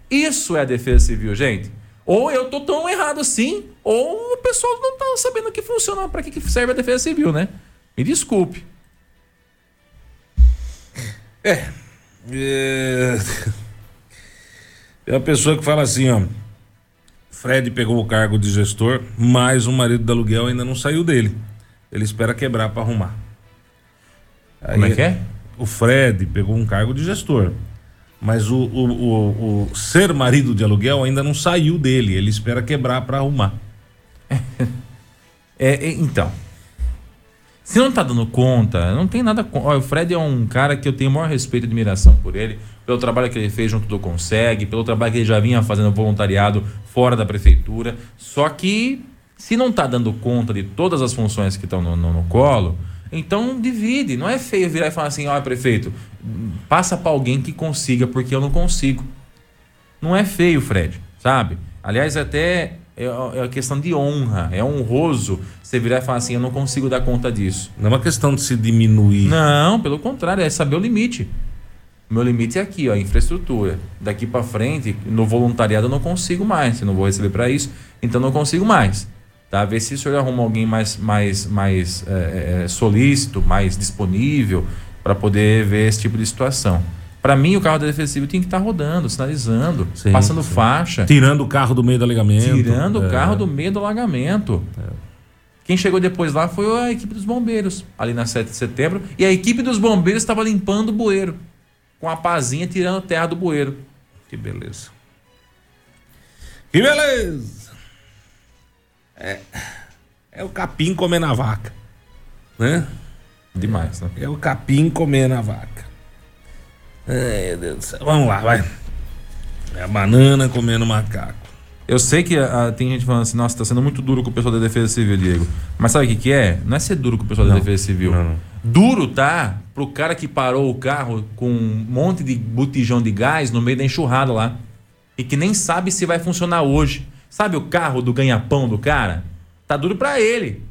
Isso é a defesa civil, gente. Ou eu tô tão errado assim, ou o pessoal não tá sabendo que funciona, para que, serve a defesa civil, né? Me desculpe. É... Tem uma pessoa que fala assim, ó. Fred pegou o cargo de gestor, mas o marido do aluguel ainda não saiu dele. Ele espera quebrar para arrumar. Como é Aí, que é? O Fred pegou um cargo de gestor, mas o, o, o, o ser marido de aluguel ainda não saiu dele. Ele espera quebrar para arrumar. É, é, então. Se não tá dando conta, não tem nada. Olha, o Fred é um cara que eu tenho o maior respeito e admiração por ele, pelo trabalho que ele fez junto do Consegue, pelo trabalho que ele já vinha fazendo voluntariado fora da prefeitura. Só que, se não tá dando conta de todas as funções que estão no, no- no colo, então divide. Não é feio virar e falar assim: olha, prefeito, passa para alguém que consiga, porque eu não consigo. Não é feio, Fred, sabe? Aliás, até é é uma questão de honra, é honroso você virar e falar assim: eu não consigo dar conta disso. Não é uma questão de se diminuir. Não, pelo contrário, é saber o limite. Meu limite é aqui, ó, infraestrutura. Daqui para frente, no voluntariado eu não consigo mais, eu não vou receber para isso, então não consigo mais. Tá? Ver se o senhor arruma alguém mais, mais, mais é, é, solícito, mais disponível para poder ver esse tipo de situação. Para mim, o carro da Defesa Civil tem que estar rodando, sinalizando, Sim, passando sim. faixa, Tirando o carro do meio do alegamento. tirando o É. carro do meio do alagamento. Quem chegou depois lá foi a equipe dos bombeiros, ali na 7 de setembro, e a equipe dos bombeiros estava limpando o bueiro, com a pazinha tirando terra do bueiro. Que beleza. Que beleza! É, é o capim comendo a vaca. Né? Demais, né? É o capim comendo a vaca. Ai, meu Deus do céu. Vamos lá, vai. É a banana comendo macaco. Eu sei que ah, tem gente falando assim, nossa, tá sendo muito duro com o pessoal da Defesa Civil, Diego. Mas sabe o que, que é? Não é ser duro com o pessoal da Defesa Civil. não, não. Duro tá pro cara que parou o carro com um monte de botijão de gás no meio da enxurrada lá. E que nem sabe se vai funcionar hoje. Sabe o carro do ganha-pão do cara? Tá duro pra ele.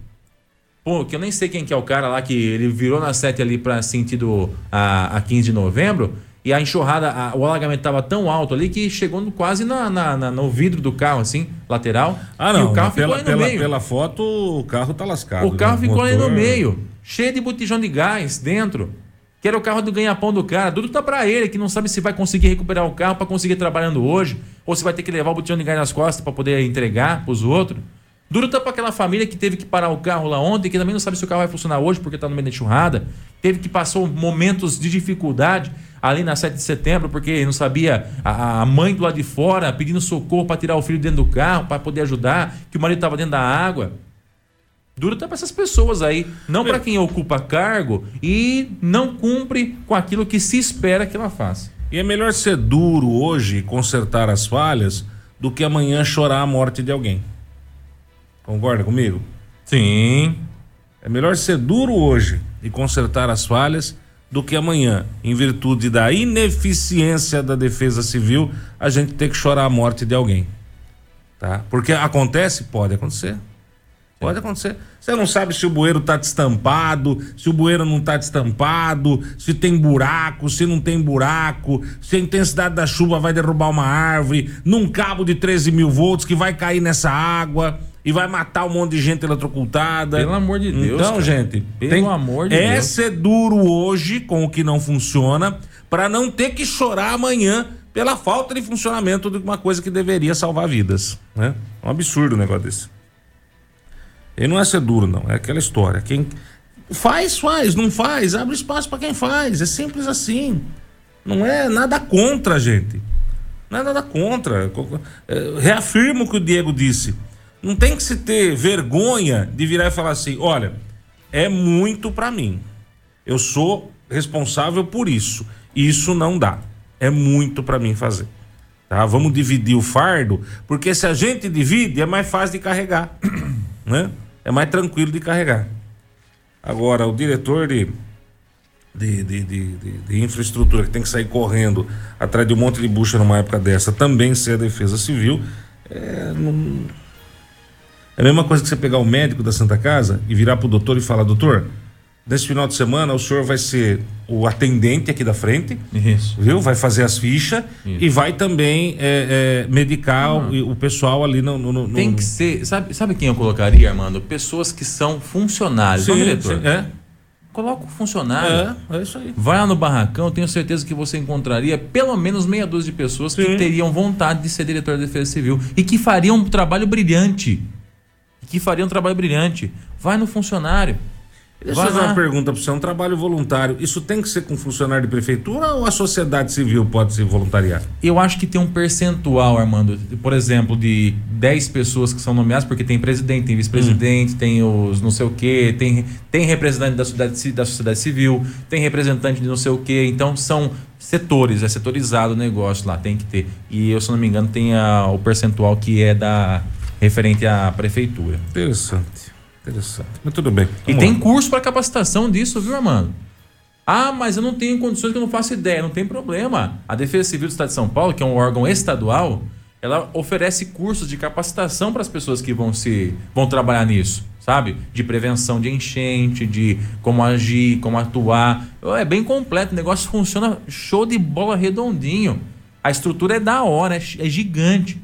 Pô, que eu nem sei quem que é o cara lá que ele virou na 7 ali pra sentido a, a 15 de novembro. E a enxurrada, a- o alagamento tava tão alto ali que chegou no- quase na, na- na- no vidro do carro, assim, lateral. Ah, E não. o carro ficou pela, ali no pela, meio. pela foto, o carro tá lascado. O carro né? ficou ali no Motor- meio, cheio de botijão de gás dentro. Que era o carro do ganha-pão do cara. Tudo tá pra ele, que não sabe se vai conseguir recuperar o carro pra conseguir trabalhando hoje, ou se vai ter que levar o botijão de gás nas costas pra poder entregar pros outros. Duro tá pra aquela família que teve que parar o carro lá ontem, que também não sabe se o carro vai funcionar hoje porque tá no meio da enxurrada. Teve que passou momentos de dificuldade ali na 7 de setembro, porque não sabia a, a mãe do lado de fora pedindo socorro pra tirar o filho dentro do carro, pra poder ajudar, que o marido tava dentro da água. Duro tá para essas pessoas aí, não para quem ocupa cargo e não cumpre com aquilo que se espera que ela faça. E é melhor ser duro hoje e consertar as falhas do que amanhã chorar a morte de alguém. Concorda comigo? Sim. É melhor ser duro hoje e consertar as falhas do que amanhã, em virtude da ineficiência da defesa civil, a gente ter que chorar a morte de alguém. Tá? Porque acontece? Pode acontecer. Pode acontecer. Você não sabe se o bueiro tá destampado, se o bueiro não tá destampado, se tem buraco, se não tem buraco, se a intensidade da chuva vai derrubar uma árvore, num cabo de 13 mil volts que vai cair nessa água e vai matar um monte de gente eletrocutada. Pelo amor de Deus, Então, cara. gente, Pelo amor de é Deus. ser duro hoje com o que não funciona para não ter que chorar amanhã pela falta de funcionamento de uma coisa que deveria salvar vidas, né? É um absurdo um negócio desse. E não é ser duro, não. É aquela história. Quem faz, faz. Não faz, abre espaço para quem faz. É simples assim. Não é nada contra, gente. Não é nada contra. É, reafirmo o que o Diego disse. Não tem que se ter vergonha de virar e falar assim: olha, é muito para mim. Eu sou responsável por isso. Isso não dá. É muito para mim fazer. Tá? Vamos dividir o fardo, porque se a gente divide, é mais fácil de carregar. né? É mais tranquilo de carregar. Agora, o diretor de, de, de, de, infraestrutura que tem que sair correndo atrás de um monte de bucha numa época dessa, também ser a defesa civil, é, não- é a mesma coisa que você pegar o médico da Santa Casa e virar pro doutor e falar, doutor, nesse final de semana o senhor vai ser o atendente aqui da frente, Isso. viu? Vai fazer as fichas Isso. e vai também é, é, medicar o, o pessoal ali no. no- no- Tem no- que ser. Sabe, sabe quem eu colocaria, Armando? Pessoas que são funcionários. não, Sim, diretor? sim, é, Coloca o funcionário. é, é isso aí. Vai lá no barracão, tenho certeza que você encontraria pelo menos meia dúzia de pessoas que Sim. teriam vontade de ser diretor da Defesa Civil e que fariam um trabalho brilhante. Que fariam um trabalho brilhante. Vai no funcionário. Deixa eu Vai fazer lá. uma pergunta para você: é um trabalho voluntário. Isso tem que ser com funcionário de prefeitura ou a sociedade civil pode se voluntariar? Eu acho que tem um percentual, Armando, por exemplo, de 10 pessoas que são nomeadas, porque tem presidente, tem vice-presidente, Hum. tem os não sei o quê, tem, tem representante da sociedade, ci- da sociedade civil, tem representante de não sei o quê. Então são setores, é setorizado o negócio lá, tem que ter. E eu, se não me engano, tem a- o percentual que é da referente à prefeitura. Interessante, interessante. Mas tudo bem. E vamos tem lá. curso para capacitação disso, viu, Armando? Ah, mas eu não tenho condições que eu não faço ideia. Não tem problema. A Defesa Civil do Estado de São Paulo, que é um órgão estadual, ela oferece cursos de capacitação para as pessoas que vão se vão trabalhar nisso, sabe? De prevenção de enchente, de como agir, como atuar. É bem completo, o negócio funciona show de bola redondinho. A estrutura é da hora, é, é gigante.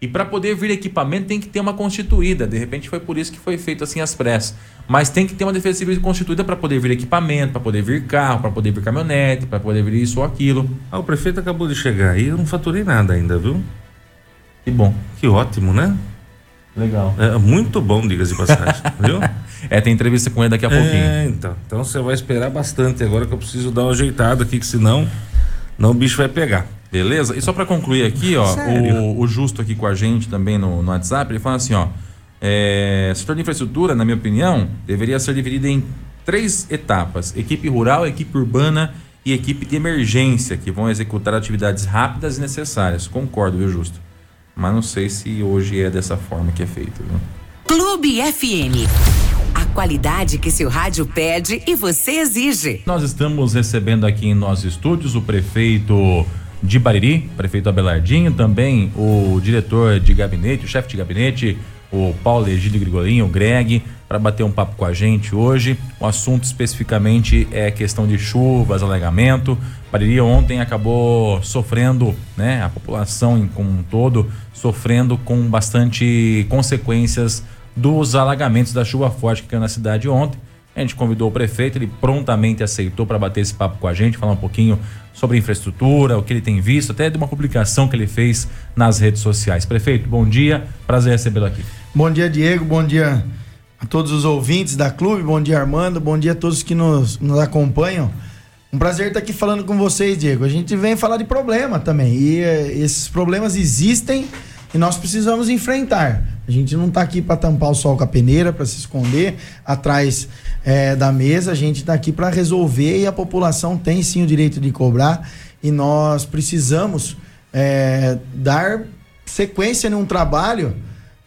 E para poder vir equipamento tem que ter uma constituída. De repente foi por isso que foi feito assim as pressas. Mas tem que ter uma defesa civil constituída para poder vir equipamento, para poder vir carro, para poder vir caminhonete, para poder vir isso ou aquilo. Ah, o prefeito acabou de chegar aí, eu não faturei nada ainda, viu? Que bom. Que ótimo, né? Legal. É muito bom, diga-se de passagem, viu? É, tem entrevista com ele daqui a pouquinho. É, então. Então você vai esperar bastante agora que eu preciso dar uma ajeitada aqui, que senão não o bicho vai pegar. Beleza? E só para concluir aqui, ó, o, o Justo aqui com a gente também no, no WhatsApp, ele fala assim, ó, é, setor de infraestrutura, na minha opinião, deveria ser dividido em três etapas: equipe rural, equipe urbana e equipe de emergência, que vão executar atividades rápidas e necessárias. Concordo, viu, Justo? Mas não sei se hoje é dessa forma que é feito, viu? Clube FM. A qualidade que seu rádio pede e você exige. Nós estamos recebendo aqui em nossos estúdios o prefeito de Bariri, prefeito Abelardinho, também o diretor de gabinete, o chefe de gabinete, o Paulo Egílio Grigolinho, o Greg, para bater um papo com a gente hoje. O assunto especificamente é questão de chuvas, alagamento. Bariri ontem acabou sofrendo, né, a população como um todo, sofrendo com bastante consequências dos alagamentos da chuva forte que caiu na cidade ontem. A gente convidou o prefeito, ele prontamente aceitou para bater esse papo com a gente, falar um pouquinho sobre infraestrutura, o que ele tem visto, até de uma publicação que ele fez nas redes sociais. Prefeito, bom dia, prazer recebê-lo aqui. Bom dia, Diego. Bom dia a todos os ouvintes da clube. Bom dia, Armando. Bom dia a todos que nos, nos acompanham. Um prazer estar aqui falando com vocês, Diego. A gente vem falar de problema também. E eh, esses problemas existem e nós precisamos enfrentar. A gente não está aqui para tampar o sol com a peneira, para se esconder atrás eh, da mesa. A gente está aqui para resolver e a população tem sim o direito de cobrar. E nós precisamos eh, dar sequência num trabalho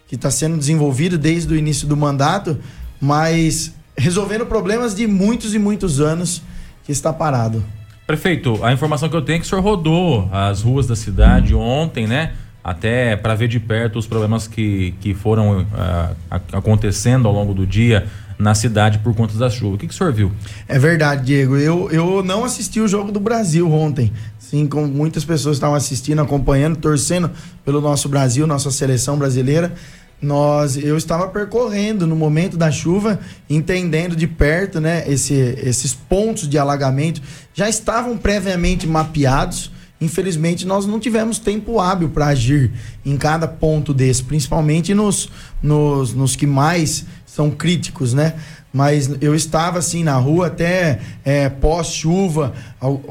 que está sendo desenvolvido desde o início do mandato, mas resolvendo problemas de muitos e muitos anos que está parado. Prefeito, a informação que eu tenho é que o senhor rodou as ruas da cidade ontem, né? Até para ver de perto os problemas que, que foram a- acontecendo ao longo do dia na cidade por conta da chuva. O que, que o senhor viu? É verdade, Diego. Eu, eu não assisti o jogo do Brasil ontem. Sim, como muitas pessoas estavam assistindo, acompanhando, torcendo pelo nosso Brasil, nossa seleção brasileira. Nós, eu estava percorrendo no momento da chuva, entendendo de perto, né, esse, esses pontos de alagamento já estavam previamente mapeados. Infelizmente, nós não tivemos tempo hábil para agir em cada ponto desse, principalmente nos, nos, nos que mais são críticos, né? Mas eu estava assim na rua até é, pós-chuva,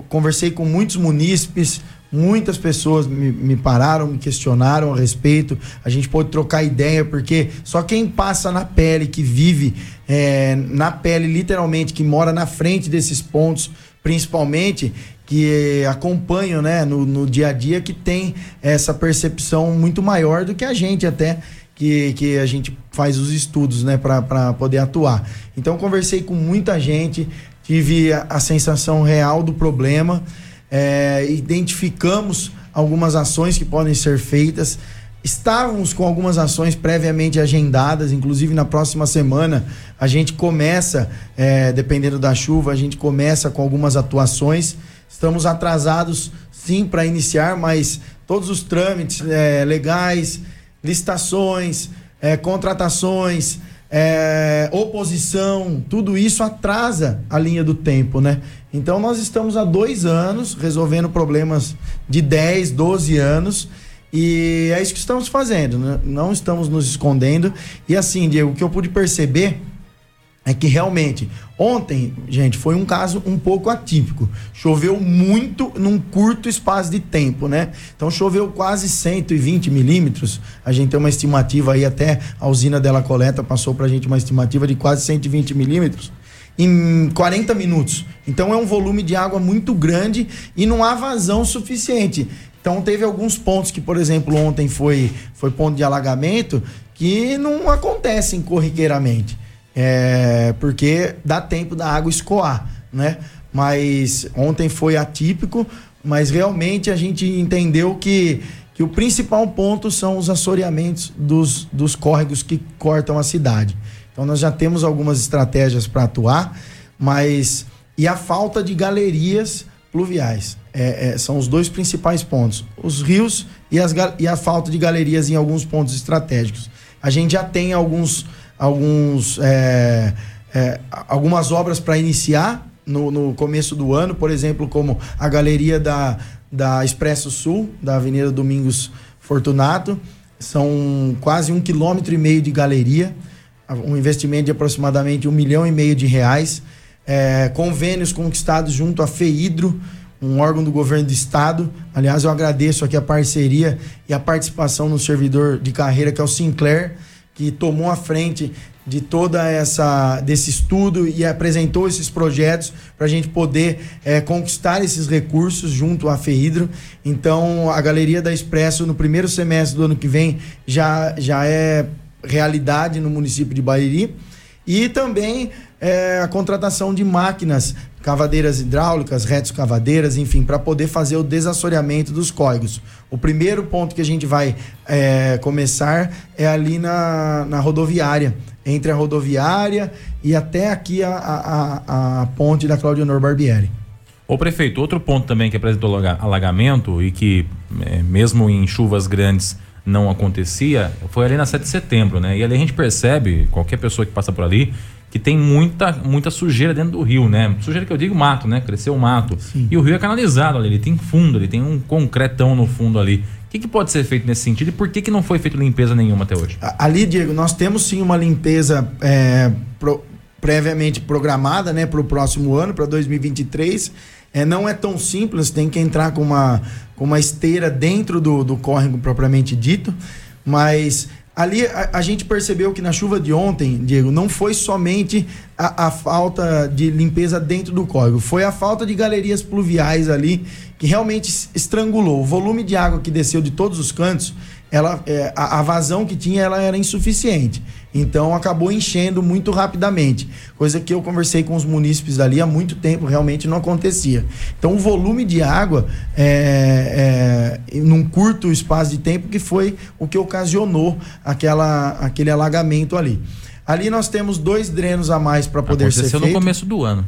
conversei com muitos munícipes, muitas pessoas me, me pararam, me questionaram a respeito. A gente pôde trocar ideia, porque só quem passa na pele, que vive é, na pele, literalmente, que mora na frente desses pontos, principalmente, que acompanham né, no, no dia a dia, que tem essa percepção muito maior do que a gente até que, que a gente faz os estudos, né, para poder atuar. Então, conversei com muita gente, tive a, a sensação real do problema, é, identificamos algumas ações que podem ser feitas. Estávamos com algumas ações previamente agendadas, inclusive na próxima semana a gente começa, é, dependendo da chuva, a gente começa com algumas atuações. Estamos atrasados sim para iniciar, mas todos os trâmites é, legais, licitações, é, contratações, é, oposição, tudo isso atrasa a linha do tempo, né? Então nós estamos há dois anos resolvendo problemas de 10, 12 anos. E é isso que estamos fazendo, né? não estamos nos escondendo. E assim, Diego, o que eu pude perceber é que realmente, ontem, gente, foi um caso um pouco atípico. Choveu muito num curto espaço de tempo, né? Então choveu quase 120 milímetros. A gente tem uma estimativa aí, até a usina dela coleta passou pra gente uma estimativa de quase 120 milímetros em 40 minutos. Então é um volume de água muito grande e não há vazão suficiente. Então teve alguns pontos que, por exemplo, ontem foi, foi ponto de alagamento que não acontecem corriqueiramente. É, porque dá tempo da água escoar, né? Mas ontem foi atípico, mas realmente a gente entendeu que, que o principal ponto são os assoreamentos dos, dos córregos que cortam a cidade. Então nós já temos algumas estratégias para atuar, mas e a falta de galerias pluviais. É, é, são os dois principais pontos. Os rios e, as, e a falta de galerias em alguns pontos estratégicos. A gente já tem alguns, alguns, é, é, algumas obras para iniciar no, no começo do ano, por exemplo, como a galeria da, da Expresso Sul, da Avenida Domingos Fortunato. São quase um quilômetro e meio de galeria, um investimento de aproximadamente um milhão e meio de reais. É, convênios conquistados junto à FEIDRO, um órgão do governo do estado. Aliás, eu agradeço aqui a parceria e a participação no servidor de carreira, que é o Sinclair, que tomou a frente de toda essa desse estudo e apresentou esses projetos para a gente poder eh, conquistar esses recursos junto à FEIDRO. Então, a Galeria da Expresso, no primeiro semestre do ano que vem, já, já é realidade no município de Bariri. E também eh, a contratação de máquinas, cavadeiras hidráulicas, retos cavadeiras, enfim, para poder fazer o desassoreamento dos córregos. O primeiro ponto que a gente vai eh, começar é ali na, na rodoviária, entre a rodoviária e até aqui a, a, a, ponte da Claudio Honor Barbieri. Ô prefeito, outro ponto também que apresentou alaga- alagamento e que eh, mesmo em chuvas grandes não acontecia, foi ali na 7 de setembro, né? E ali a gente percebe, qualquer pessoa que passa por ali, que tem muita, muita sujeira dentro do rio, né? Sujeira que eu digo mato, né? Cresceu o mato. E o rio é canalizado ali, ele tem fundo, ele tem um concretão no fundo ali. O que, que pode ser feito nesse sentido e por que, que não foi feita limpeza nenhuma até hoje? Ali, Diego, nós temos sim uma limpeza é, pro- previamente programada né, para o próximo ano, para 2023. É, não é tão simples, tem que entrar com uma, com uma esteira dentro do, do córrego propriamente dito, mas ali a, a gente percebeu que na chuva de ontem, Diego, não foi somente a, a falta de limpeza dentro do córrego, foi a falta de galerias pluviais ali que realmente estrangulou. O volume de água que desceu de todos os cantos, ela, é, a, a vazão que tinha ela era insuficiente. Então acabou enchendo muito rapidamente. Coisa que eu conversei com os munícipes dali há muito tempo, realmente não acontecia. Então o volume de água é, é, num curto espaço de tempo que foi o que ocasionou aquela, aquele alagamento ali. Ali nós temos dois drenos a mais para poder ser Aconteceu feito. no começo do ano.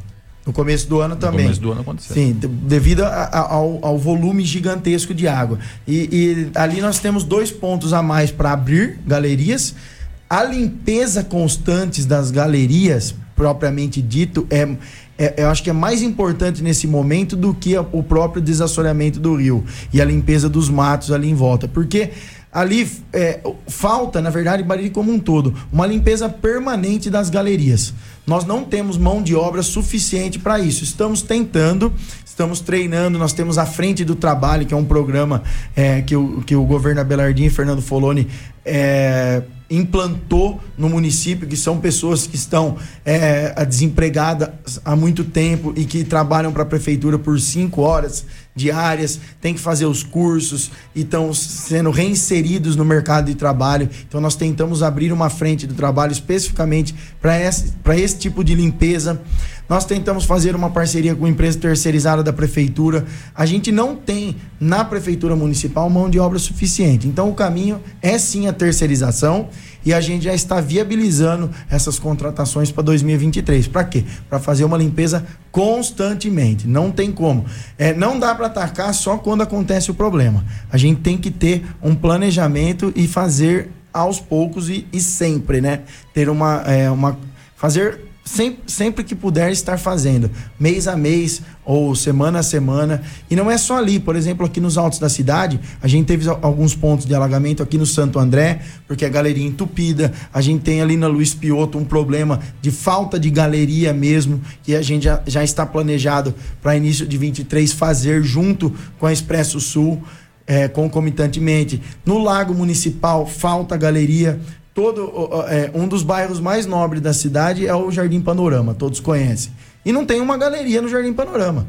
No começo do ano também. começo do ano aconteceu. Sim, de- devido a- a- ao, ao volume gigantesco de água. E, e ali nós temos dois pontos a mais para abrir galerias. A limpeza constante das galerias, propriamente dito, é, é- eu acho que é mais importante nesse momento do que o próprio desassoreamento do rio e a limpeza dos matos ali em volta. Porque ali é, falta, na verdade, Bariri como um todo, uma limpeza permanente das galerias. Nós não temos mão de obra suficiente para isso. Estamos tentando, estamos treinando. Nós temos a Frente do Trabalho, que é um programa é, que, o, que o governo Abelardinho e Fernando Foloni é, implantou no município, que são pessoas que estão é, desempregadas há muito tempo e que trabalham para a prefeitura por cinco horas diárias, tem que fazer os cursos e estão sendo reinseridos no mercado de trabalho. Então nós tentamos abrir uma frente do trabalho especificamente para esse, esse tipo de limpeza. Nós tentamos fazer uma parceria com empresa terceirizada da prefeitura. A gente não tem na prefeitura municipal mão de obra suficiente. Então o caminho é sim a terceirização e a gente já está viabilizando essas contratações para 2023. Para quê? Para fazer uma limpeza constantemente. Não tem como. É, não dá para atacar só quando acontece o problema. A gente tem que ter um planejamento e fazer aos poucos e, e sempre, né? Ter uma, é, uma fazer sempre, sempre que puder estar fazendo, mês a mês ou semana a semana. E não é só ali, por exemplo, aqui nos altos da cidade, a gente teve al- alguns pontos de alagamento aqui no Santo André, porque a galeria entupida. A gente tem ali na Luiz Pioto um problema de falta de galeria mesmo, que a gente já, já está planejado para início de 23 fazer junto com a Expresso Sul. é, concomitantemente. No Lago Municipal falta galeria. Todo é, um dos bairros mais nobres da cidade é o Jardim Panorama, todos conhecem. E não tem uma galeria no Jardim Panorama.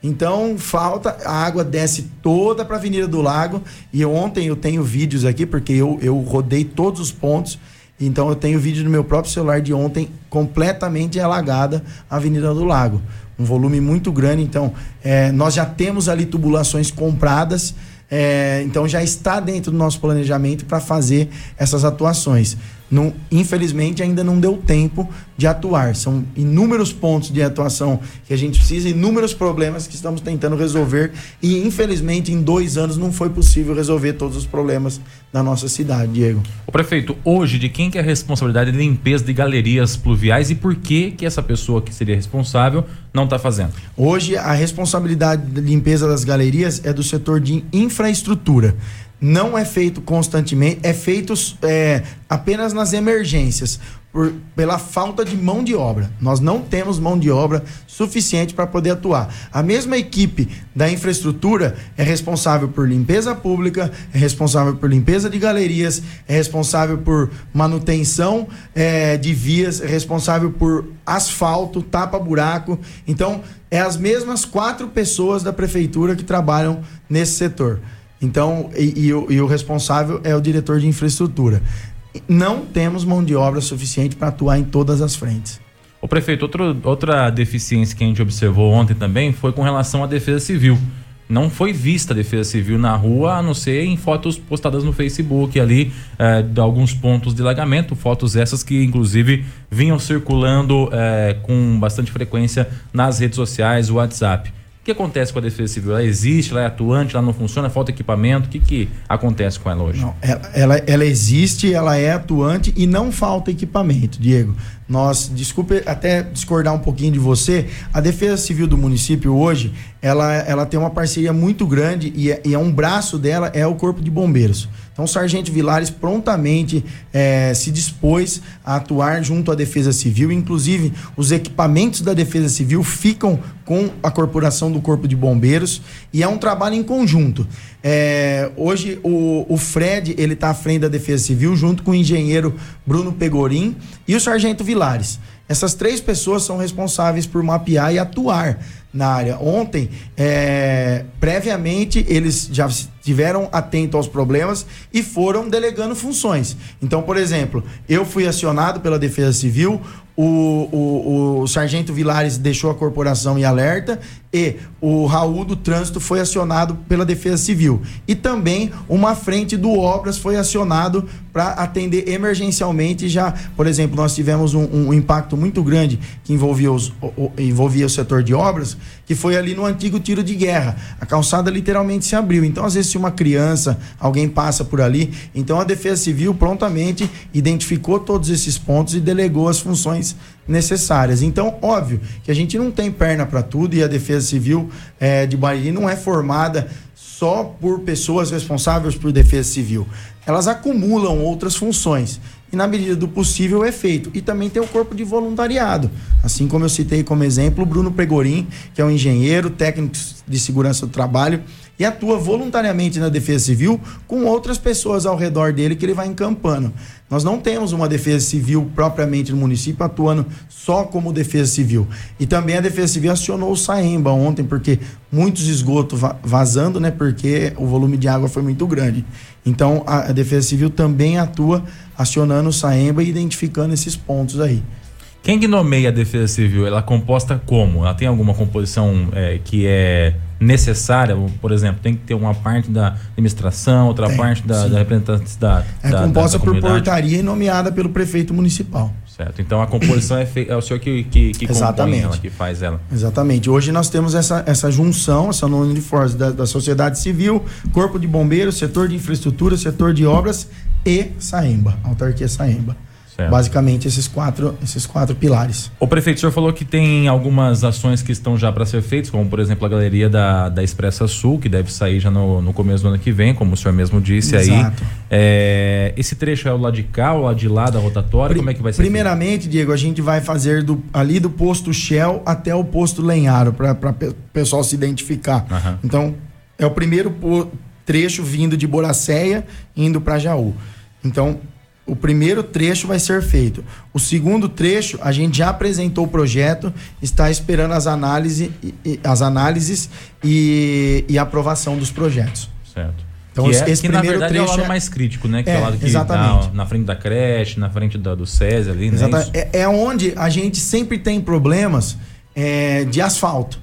Então falta, a água desce toda para a Avenida do Lago. E ontem eu tenho vídeos aqui, porque eu, eu rodei todos os pontos. Então eu tenho vídeo no meu próprio celular de ontem completamente alagada a Avenida do Lago. Um volume muito grande. Então é, nós já temos ali tubulações compradas. É, então já está dentro do nosso planejamento para fazer essas atuações. Não, infelizmente ainda não deu tempo de atuar. São inúmeros pontos de atuação que a gente precisa, inúmeros problemas que estamos tentando resolver e infelizmente em dois anos não foi possível resolver todos os problemas da nossa cidade, Diego. O prefeito, hoje, de quem que é a responsabilidade de limpeza de galerias pluviais e por que que essa pessoa que seria responsável não está fazendo? Hoje a responsabilidade de limpeza das galerias é do setor de infraestrutura. Não é feito constantemente, é feito é, apenas nas emergências, por, pela falta de mão de obra. Nós não temos mão de obra suficiente para poder atuar. A mesma equipe da infraestrutura é responsável por limpeza pública, é responsável por limpeza de galerias, é responsável por manutenção é, de vias, é responsável por asfalto, tapa-buraco. Então, é as mesmas quatro pessoas da prefeitura que trabalham nesse setor. Então, e, e, o, e o responsável é o diretor de infraestrutura. Não temos mão de obra suficiente para atuar em todas as frentes. O prefeito, outro, outra deficiência que a gente observou ontem também foi com relação à defesa civil. Não foi vista a defesa civil na rua, a não ser em fotos postadas no Facebook ali, eh, de alguns pontos de lagamento, fotos essas que inclusive vinham circulando eh, com bastante frequência nas redes sociais, o WhatsApp. O que acontece com a Defesa Civil? Ela existe, ela é atuante, ela não funciona, falta equipamento? O que, que acontece com ela hoje? Não, ela, ela, ela existe, ela é atuante e não falta equipamento, Diego. Nós, desculpe até discordar um pouquinho de você, a Defesa Civil do município hoje, ela, ela tem uma parceria muito grande e é, e é um braço dela é o Corpo de Bombeiros. Então, o Sargento Vilares prontamente eh, se dispôs a atuar junto à Defesa Civil. Inclusive, os equipamentos da Defesa Civil ficam com a corporação do Corpo de Bombeiros e é um trabalho em conjunto. Eh, hoje, o, o Fred ele está à frente da Defesa Civil junto com o engenheiro Bruno Pegorim e o Sargento Vilares. Essas três pessoas são responsáveis por mapear e atuar na área. Ontem, é, previamente, eles já estiveram atentos aos problemas e foram delegando funções. Então, por exemplo, eu fui acionado pela Defesa Civil, o, o, o Sargento Vilares deixou a corporação em alerta e o Raul do Trânsito foi acionado pela Defesa Civil. E também uma frente do Obras foi acionado para atender emergencialmente já, por exemplo, nós tivemos um, um impacto muito grande que envolvia, os, o, envolvia o setor de obras, que foi ali no antigo tiro de guerra. A calçada literalmente se abriu. Então, às vezes, se uma criança, alguém passa por ali, então a Defesa Civil prontamente identificou todos esses pontos e delegou as funções necessárias. Então, óbvio que a gente não tem perna para tudo e a Defesa Civil é, de Bariri não é formada só por pessoas responsáveis por defesa civil. Elas acumulam outras funções e, na medida do possível, é feito. E também tem o corpo de voluntariado. Assim como eu citei como exemplo Bruno Pregorim, que é um engenheiro, técnico de segurança do trabalho e atua voluntariamente na Defesa Civil com outras pessoas ao redor dele que ele vai encampando. Nós não temos uma Defesa Civil propriamente no município atuando só como Defesa Civil. E também a Defesa Civil acionou o Saemba ontem, porque muitos esgotos vazando, né? Porque o volume de água foi muito grande. Então a Defesa Civil também atua acionando o Saemba e identificando esses pontos aí. Quem que nomeia a Defesa Civil? Ela é composta como? Ela tem alguma composição é, que é necessária? Por exemplo, tem que ter uma parte da administração, outra Tem, parte da, da representantes da. É da, composta da por comunidade. portaria e nomeada pelo prefeito municipal. Certo. Então a composição é, é o senhor que, que, que compõe Exatamente. ela, que faz ela. Exatamente. Hoje nós temos essa, essa junção, essa união de forças da, da sociedade civil, corpo de bombeiros, setor de infraestrutura, setor de obras e Saemba, autarquia Saemba. Certo. Basicamente esses quatro, esses quatro pilares. O prefeito, o senhor falou que tem algumas ações que estão já para ser feitas, como por exemplo a galeria da, da Expressa Sul, que deve sair já no, no começo do ano que vem, como o senhor mesmo disse aí. Exato. É, esse trecho é o lado de cá, o lado de lá da rotatória? como é que vai ser? feito? Primeiramente, Diego, a gente vai fazer do, ali do posto Shell até o posto Lenharo, para o pessoal se identificar. Aham. Então, é o primeiro trecho vindo de Boracéia, indo para Jaú. Então, o primeiro trecho vai ser feito. O segundo trecho, a gente já apresentou o projeto, está esperando as, análise, as análises e, e aprovação dos projetos. Certo. Então, que esse- é, esse que na primeiro verdade é o trecho lado é- mais crítico, né? Que é, É, o lado que exatamente. tá na frente da creche, na frente da, do SESI ali, né? É, é onde a gente sempre tem problemas é, de asfalto.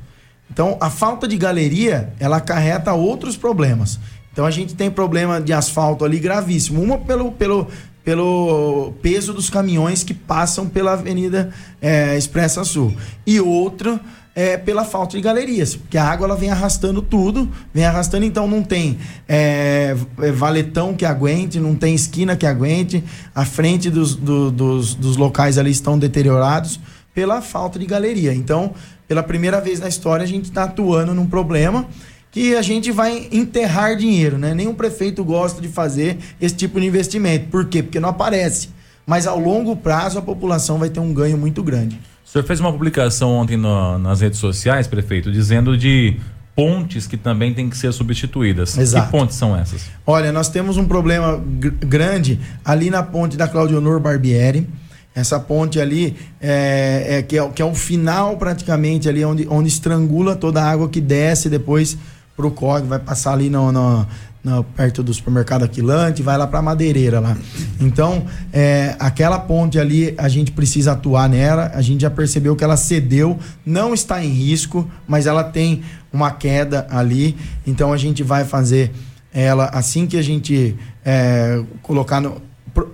Então, a falta de galeria, ela acarreta outros problemas. Então, a gente tem problema de asfalto ali gravíssimo. Uma pelo, pelo, pelo peso dos caminhões que passam pela Avenida é, Expressa Sul. E outro é, pela falta de galerias, porque a água ela vem arrastando tudo, vem arrastando, então não tem é, é, valetão que aguente, não tem esquina que aguente, a frente dos, do- dos, dos locais ali estão deteriorados pela falta de galeria. Então, pela primeira vez na história, a gente está atuando num problema que a gente vai enterrar dinheiro, né? Nenhum prefeito gosta de fazer esse tipo de investimento. Por quê? Porque não aparece. Mas ao longo prazo a população vai ter um ganho muito grande. O senhor fez uma publicação ontem no- nas redes sociais, prefeito, dizendo de pontes que também têm que ser substituídas. Exato. Que pontes são essas? Olha, nós temos um problema gr- grande ali na ponte da Claudio Honor Barbieri. Essa ponte ali, é, é, que, é, o- que é o final praticamente ali, onde, onde estrangula toda a água que desce depois pro córrego, vai passar ali no, no- no- perto do supermercado Aquilante, vai lá pra Madeireira lá. Então, é, aquela ponte ali, a gente precisa atuar nela, a gente já percebeu que ela cedeu, não está em risco, mas ela tem uma queda ali, então a gente vai fazer ela assim que a gente é, colocar no.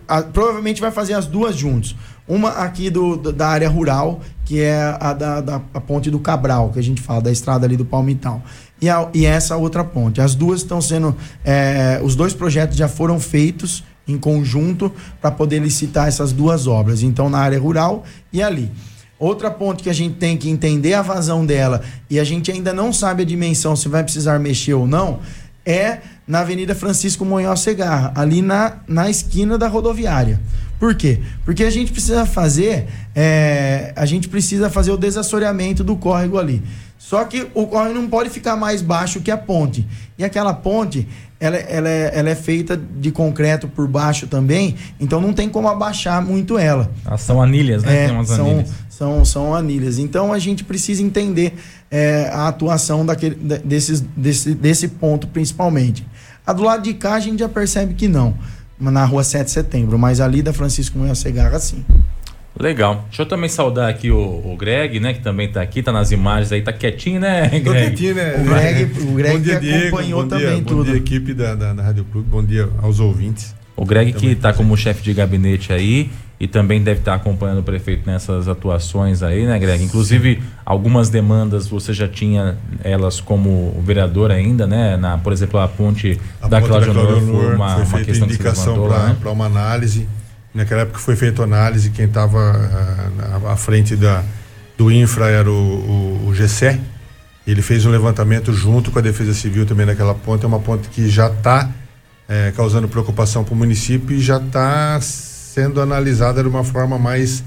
a- provavelmente vai fazer as duas juntos. Uma aqui do- da área rural, que é a da, da a ponte do Cabral, que a gente fala, da estrada ali do Palmital. E, a- e essa outra ponte. As duas estão sendo. é, os dois projetos já foram feitos em conjunto para poder licitar essas duas obras. Então, na área rural e ali. Outra ponte que a gente tem que entender a vazão dela e a gente ainda não sabe a dimensão se vai precisar mexer ou não é na Avenida Francisco Monhol Segarra, ali na, na esquina da rodoviária. Por quê? Porque a gente precisa fazer é, a gente precisa fazer o desassoreamento do córrego ali. Só que o córrego não pode ficar mais baixo que a ponte. E aquela ponte, ela, ela, é, ela é feita de concreto por baixo também, então não tem como abaixar muito ela. Ah, são anilhas, né? É, Tem umas são, anilhas. são, são anilhas. Então a gente precisa entender é, a atuação daquele, da- desses, desse, desse ponto principalmente. A do lado de cá a gente já percebe que não, na rua 7 de setembro, mas ali da Francisco Munhoz Segarra sim. Legal. Deixa eu também saudar aqui o, o Greg, né? Que também tá aqui, tá nas imagens aí, tá quietinho, né, Tô Greg? quietinho, né? O Greg- o Greg dia, que Diego, acompanhou bom dia, também bom tudo. dia, equipe da, da, da Rádio Clube, bom dia aos ouvintes. O Greg que Também tá tá como chefe de gabinete aí e também deve estar acompanhando o prefeito nessas atuações aí, né, Greg? Inclusive, algumas demandas você já tinha elas como vereador ainda, né? Na, por exemplo, a ponte A da Cláudia Honor foi uma, foi uma questão indicação lá, né? para uma análise. Naquela época foi feita análise, quem estava à frente da, do infra era o, o, o GCE. Ele fez um levantamento junto com a Defesa Civil também naquela ponte. É uma ponte que já está causando preocupação para o município e já está sendo analisada de uma forma mais,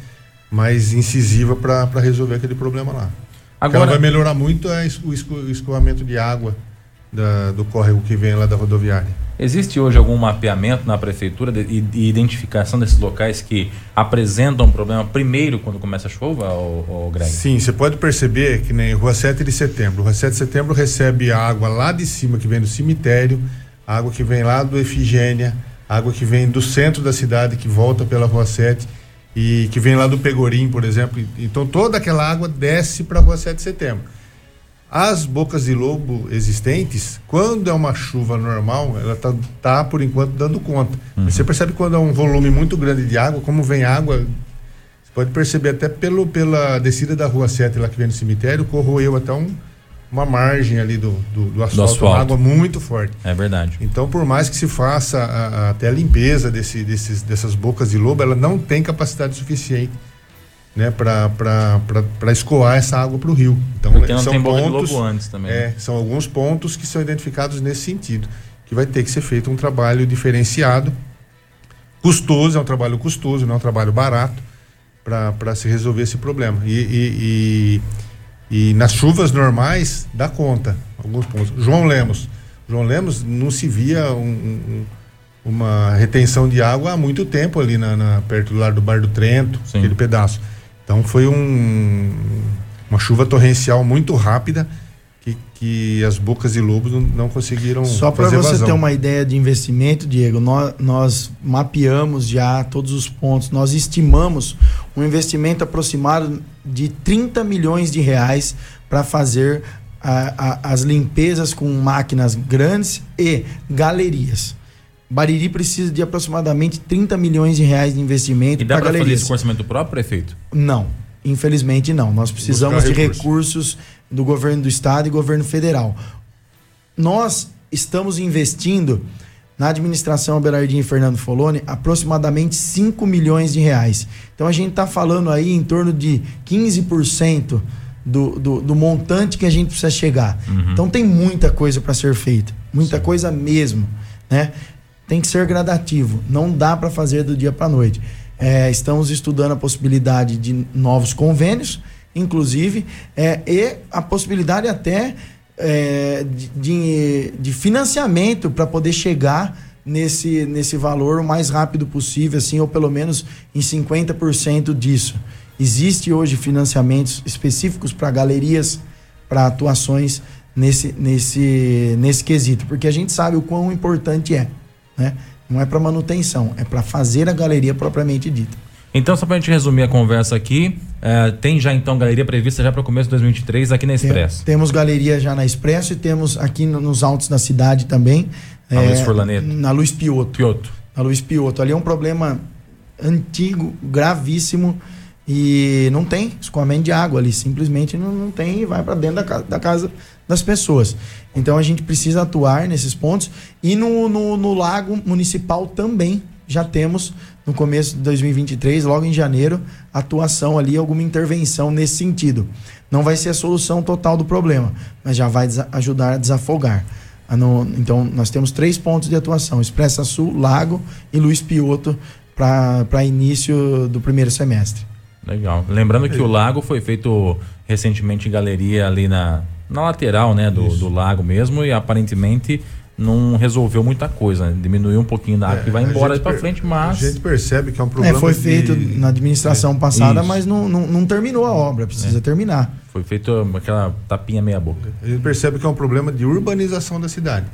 mais incisiva para resolver aquele problema lá. Agora- Ela vai melhorar muito é o escoamento de água da- do córrego que vem lá da rodoviária. Existe hoje algum mapeamento na prefeitura de, e, e identificação desses locais que apresentam um problema primeiro quando começa a chuva, o, Greg? Sim, você pode perceber que nem Rua 7 de Setembro. Rua 7 de Setembro recebe a água lá de cima, que vem do cemitério, água que vem lá do Efigênia, água que vem do centro da cidade, que volta pela Rua 7 e que vem lá do Pegorim, por exemplo. Então toda aquela água desce para a Rua 7 de Setembro. As bocas de lobo existentes, quando é uma chuva normal, ela tá, tá por enquanto dando conta. Mas Você percebe quando é um volume muito grande de água, como vem água, você pode perceber até pelo, pela descida da rua 7 lá que vem no cemitério, corroeu até um, uma margem ali do, do, do asfalto, asfalto. uma água muito forte. É verdade. Então, por mais que se faça a- a- até a limpeza desse, desses, dessas bocas de lobo, ela não tem capacidade suficiente né, para escoar essa água para o rio. Então, não são pontos, antes também. é, né? são alguns pontos que são identificados nesse sentido, que vai ter que ser feito um trabalho diferenciado, custoso, é um trabalho custoso, não é um trabalho barato, para se resolver esse problema. E, e, e, e nas chuvas normais, dá conta, alguns pontos. João Lemos. João Lemos não se via um- um- uma retenção de água há muito tempo ali na, na- perto do lar do Bar do Trento, Sim. aquele pedaço. Então foi um, uma chuva torrencial muito rápida que, que as bocas de lobos não, não conseguiram Só para você vazão. ter uma ideia de investimento, Diego, nós, nós mapeamos já todos os pontos, nós estimamos um investimento aproximado de 30 milhões de reais para fazer a- a- as limpezas com máquinas grandes e galerias. Bariri precisa de aproximadamente 30 milhões de reais de investimento E dá para fazer isso com orçamento próprio, prefeito? Não, infelizmente não. Nós precisamos Buscar de recursos. recursos do governo do estado e governo federal. Nós estamos investindo na administração Abelardinho e Fernando Foloni aproximadamente 5 milhões de reais. Então a gente está falando aí em torno de 15% do, do, do montante que a gente precisa chegar. Então tem muita coisa para ser feita, muita coisa mesmo, né? Tem que ser gradativo, não dá para fazer do dia para a noite. É, estamos estudando a possibilidade de novos convênios, inclusive, é, e a possibilidade até é, de, de, de financiamento para poder chegar nesse, nesse valor o mais rápido possível, assim, ou pelo menos em 50% disso. Existe hoje financiamentos específicos para galerias, para atuações nesse, nesse, nesse quesito, porque a gente sabe o quão importante é. Né? Não é para manutenção, é para fazer a galeria propriamente dita. Então, só pra gente resumir a conversa aqui, eh, tem já então galeria prevista já para o começo de 2023 aqui na Tem- Expresso. temos galeria já na Expresso e temos aqui no- nos altos da cidade também. Na Luiz Furlaneto. Na Luiz Pioto. Pioto. Na Luiz Pioto. Ali é um problema antigo, gravíssimo e não tem escoamento de água ali. Simplesmente não, não tem e vai para dentro da casa, da casa das pessoas. Então a gente precisa atuar nesses pontos e no, no, no lago municipal também já temos no começo de 2023, logo em janeiro, atuação ali, alguma intervenção nesse sentido. Não vai ser a solução total do problema, mas já vai ajudar a desafogar. Então, nós temos três pontos de atuação: Expressa Sul, Lago e Luiz Pioto para início do primeiro semestre. Legal. Lembrando que o lago foi feito recentemente em galeria ali na, na lateral, né, do, do lago mesmo, e aparentemente não resolveu muita coisa, né? diminuiu um pouquinho da água que vai É, a embora para frente, A mas gente percebe que é um É, problema. foi de- feito na administração passada, Isso. mas não, não, não terminou a obra, precisa terminar. foi feito aquela tapinha meia boca. A gente percebe que é um problema de urbanização da cidade.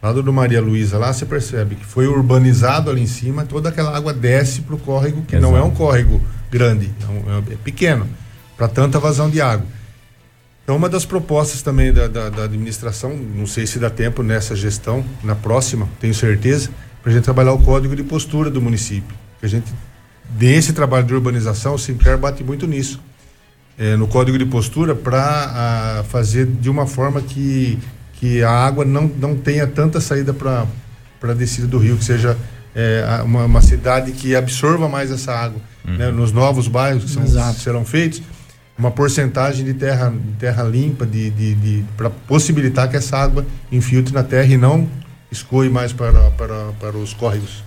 Lá do Maria Luísa, lá você percebe que foi urbanizado ali em cima, toda aquela água desce para o córrego, que não é Exato. um córrego grande, é, um- é pequeno, para tanta vazão de água. Então, uma das propostas também da, da- da administração, não sei se dá tempo nessa gestão, na próxima, tenho certeza, para a gente trabalhar o código de postura do município. Que a gente dê esse trabalho de urbanização, o Sinclair bate muito nisso é, no código de postura para fazer de uma forma que, que a água não, não tenha tanta saída para a descida do rio, que seja é, a- uma, uma cidade que absorva mais essa água. né? Nos novos bairros que são, serão feitos, uma porcentagem de terra, de terra limpa de, de, de, para possibilitar que essa água infiltre na terra e não escoe mais para, para, para os córregos.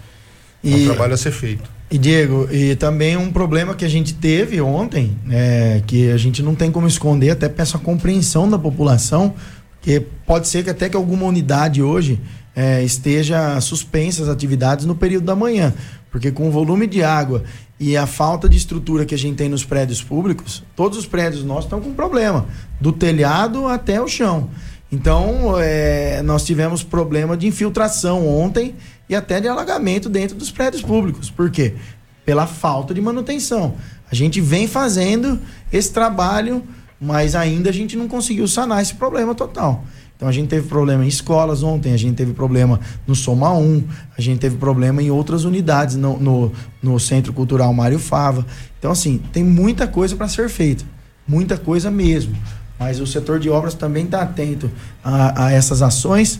É um E- trabalho a ser feito. E Diego, e também um problema que a gente teve ontem, é, que a gente não tem como esconder, até peço a compreensão da população, que pode ser que até que alguma unidade hoje é, esteja suspensa as atividades no período da manhã, porque com o volume de água e a falta de estrutura que a gente tem nos prédios públicos, todos os prédios nossos estão com problema, do telhado até o chão. Então, é, nós tivemos problema de infiltração ontem e até de alagamento dentro dos prédios públicos. Por quê? Pela falta de manutenção. A gente vem fazendo esse trabalho, mas ainda a gente não conseguiu sanar esse problema total. Então a gente teve problema em escolas ontem, a gente teve problema no Soma 1, a gente teve problema em outras unidades no, no, no Centro Cultural Mário Fava. Então, assim, tem muita coisa para ser feita. Muita coisa mesmo. Mas o setor de obras também está atento a, a essas ações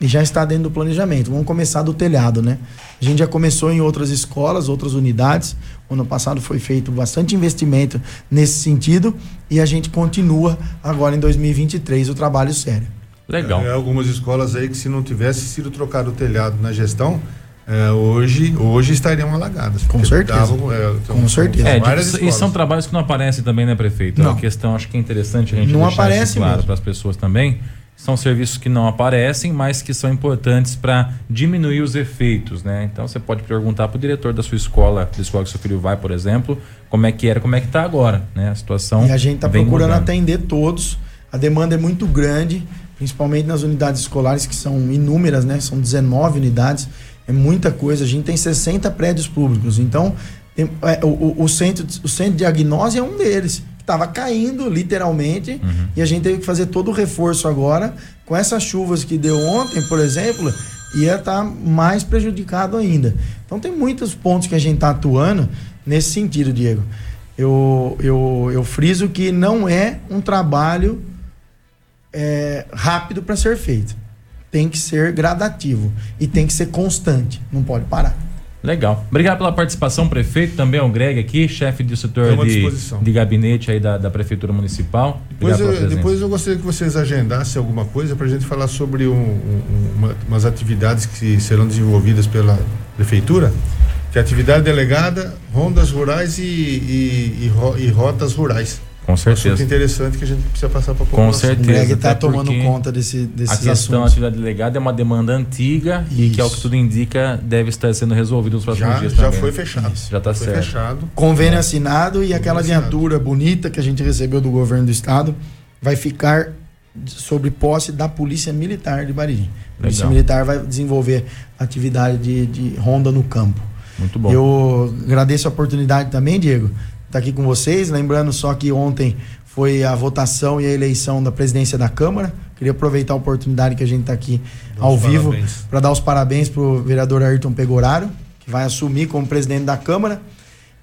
e já está dentro do planejamento. Vamos começar do telhado, né? A gente já começou em outras escolas, outras unidades. Ano passado foi feito bastante investimento nesse sentido e a gente continua agora em 2023 o trabalho sério. Legal. É, algumas escolas aí que se não tivesse sido trocado o telhado na gestão, é, hoje, hoje estariam alagadas. Com certeza. davam, é, então, Com certeza. É, várias de- e escolas. são trabalhos que não aparecem também, né, prefeito? Não. A questão, acho que é interessante a gente Não deixar aparece isso claro para as pessoas também. São serviços que não aparecem, mas que são importantes para diminuir os efeitos, né? Então você pode perguntar para o diretor da sua escola, da escola que seu filho vai, por exemplo, como é que era, como é que está agora, né? A situação. E a gente está procurando mudando. atender todos. A demanda é muito grande, principalmente nas unidades escolares, que são inúmeras, né? São 19 unidades. É muita coisa. A gente tem 60 prédios públicos. Então, tem- é, o- o centro, o centro de diagnose é um deles. Estava caindo, literalmente, e a gente teve que fazer todo o reforço agora. Com essas chuvas que deu ontem, por exemplo, ia estar mais prejudicado ainda. Então tem muitos pontos que a gente está atuando nesse sentido, Diego. Eu, eu, eu friso que não é um trabalho é, rápido para ser feito. Tem que ser gradativo e tem que ser constante. Não pode parar. Legal. Obrigado pela participação, prefeito. Também é o Greg aqui, chefe do setor de, de gabinete aí da, da Prefeitura Municipal. Depois eu, depois eu gostaria que vocês agendassem alguma coisa para a gente falar sobre um- um- uma- umas atividades que serão desenvolvidas pela Prefeitura, que é atividade delegada, rondas rurais e, e- e e rotas rurais. Com Um assunto certeza. interessante que a gente precisa passar para a Com população. O certeza. Greg está tomando conta desse, A desses questão da assuntos. atividade delegada é uma demanda antiga e que, ao que Isso. tudo indica, deve estar sendo resolvido nos próximos Já, dias já também. foi né? fechado. Já tá foi certo. fechado. Convênio assinado e aquela viatura bonita que a gente recebeu do governo do estado vai ficar sobre posse da Polícia Militar de Bariri. A Polícia. Militar vai desenvolver atividade de, de ronda no campo. Muito bom. Eu agradeço a oportunidade também, Diego, estar aqui com vocês. Lembrando só que ontem foi a votação e a eleição da presidência da Câmara. Queria aproveitar a oportunidade que a gente está aqui ao vivo para dar os parabéns para o vereador Ayrton Pegoraro, que vai assumir como presidente da Câmara.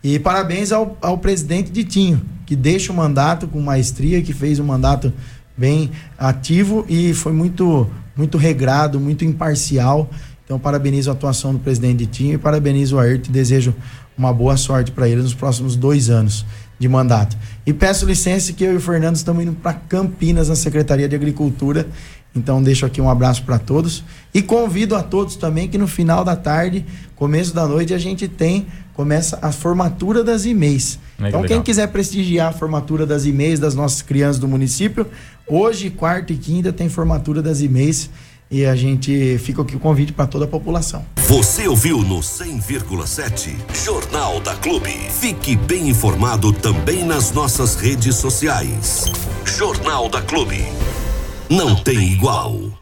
E parabéns ao, ao presidente Ditinho, que deixa o mandato com maestria, que fez um mandato bem ativo e foi muito, muito regrado, muito imparcial. Então, parabenizo a atuação do presidente Ditinho e parabenizo o Ayrton e desejo uma boa sorte para ele nos próximos dois anos de mandato. E peço licença que eu e o Fernando estamos indo para Campinas, na Secretaria de Agricultura. Então, deixo aqui um abraço para todos e convido a todos também que no final da tarde, começo da noite, a gente tem, começa a formatura das e-mails. É, que então, quem legal. quiser prestigiar a formatura das e-mails das nossas crianças do município, hoje, quarta e quinta, tem formatura das e-mails e a gente fica aqui o convite para toda a população. Você ouviu no 100,7 Jornal da Clube. Fique bem informado também nas nossas redes sociais. Jornal da Clube. Não tem igual.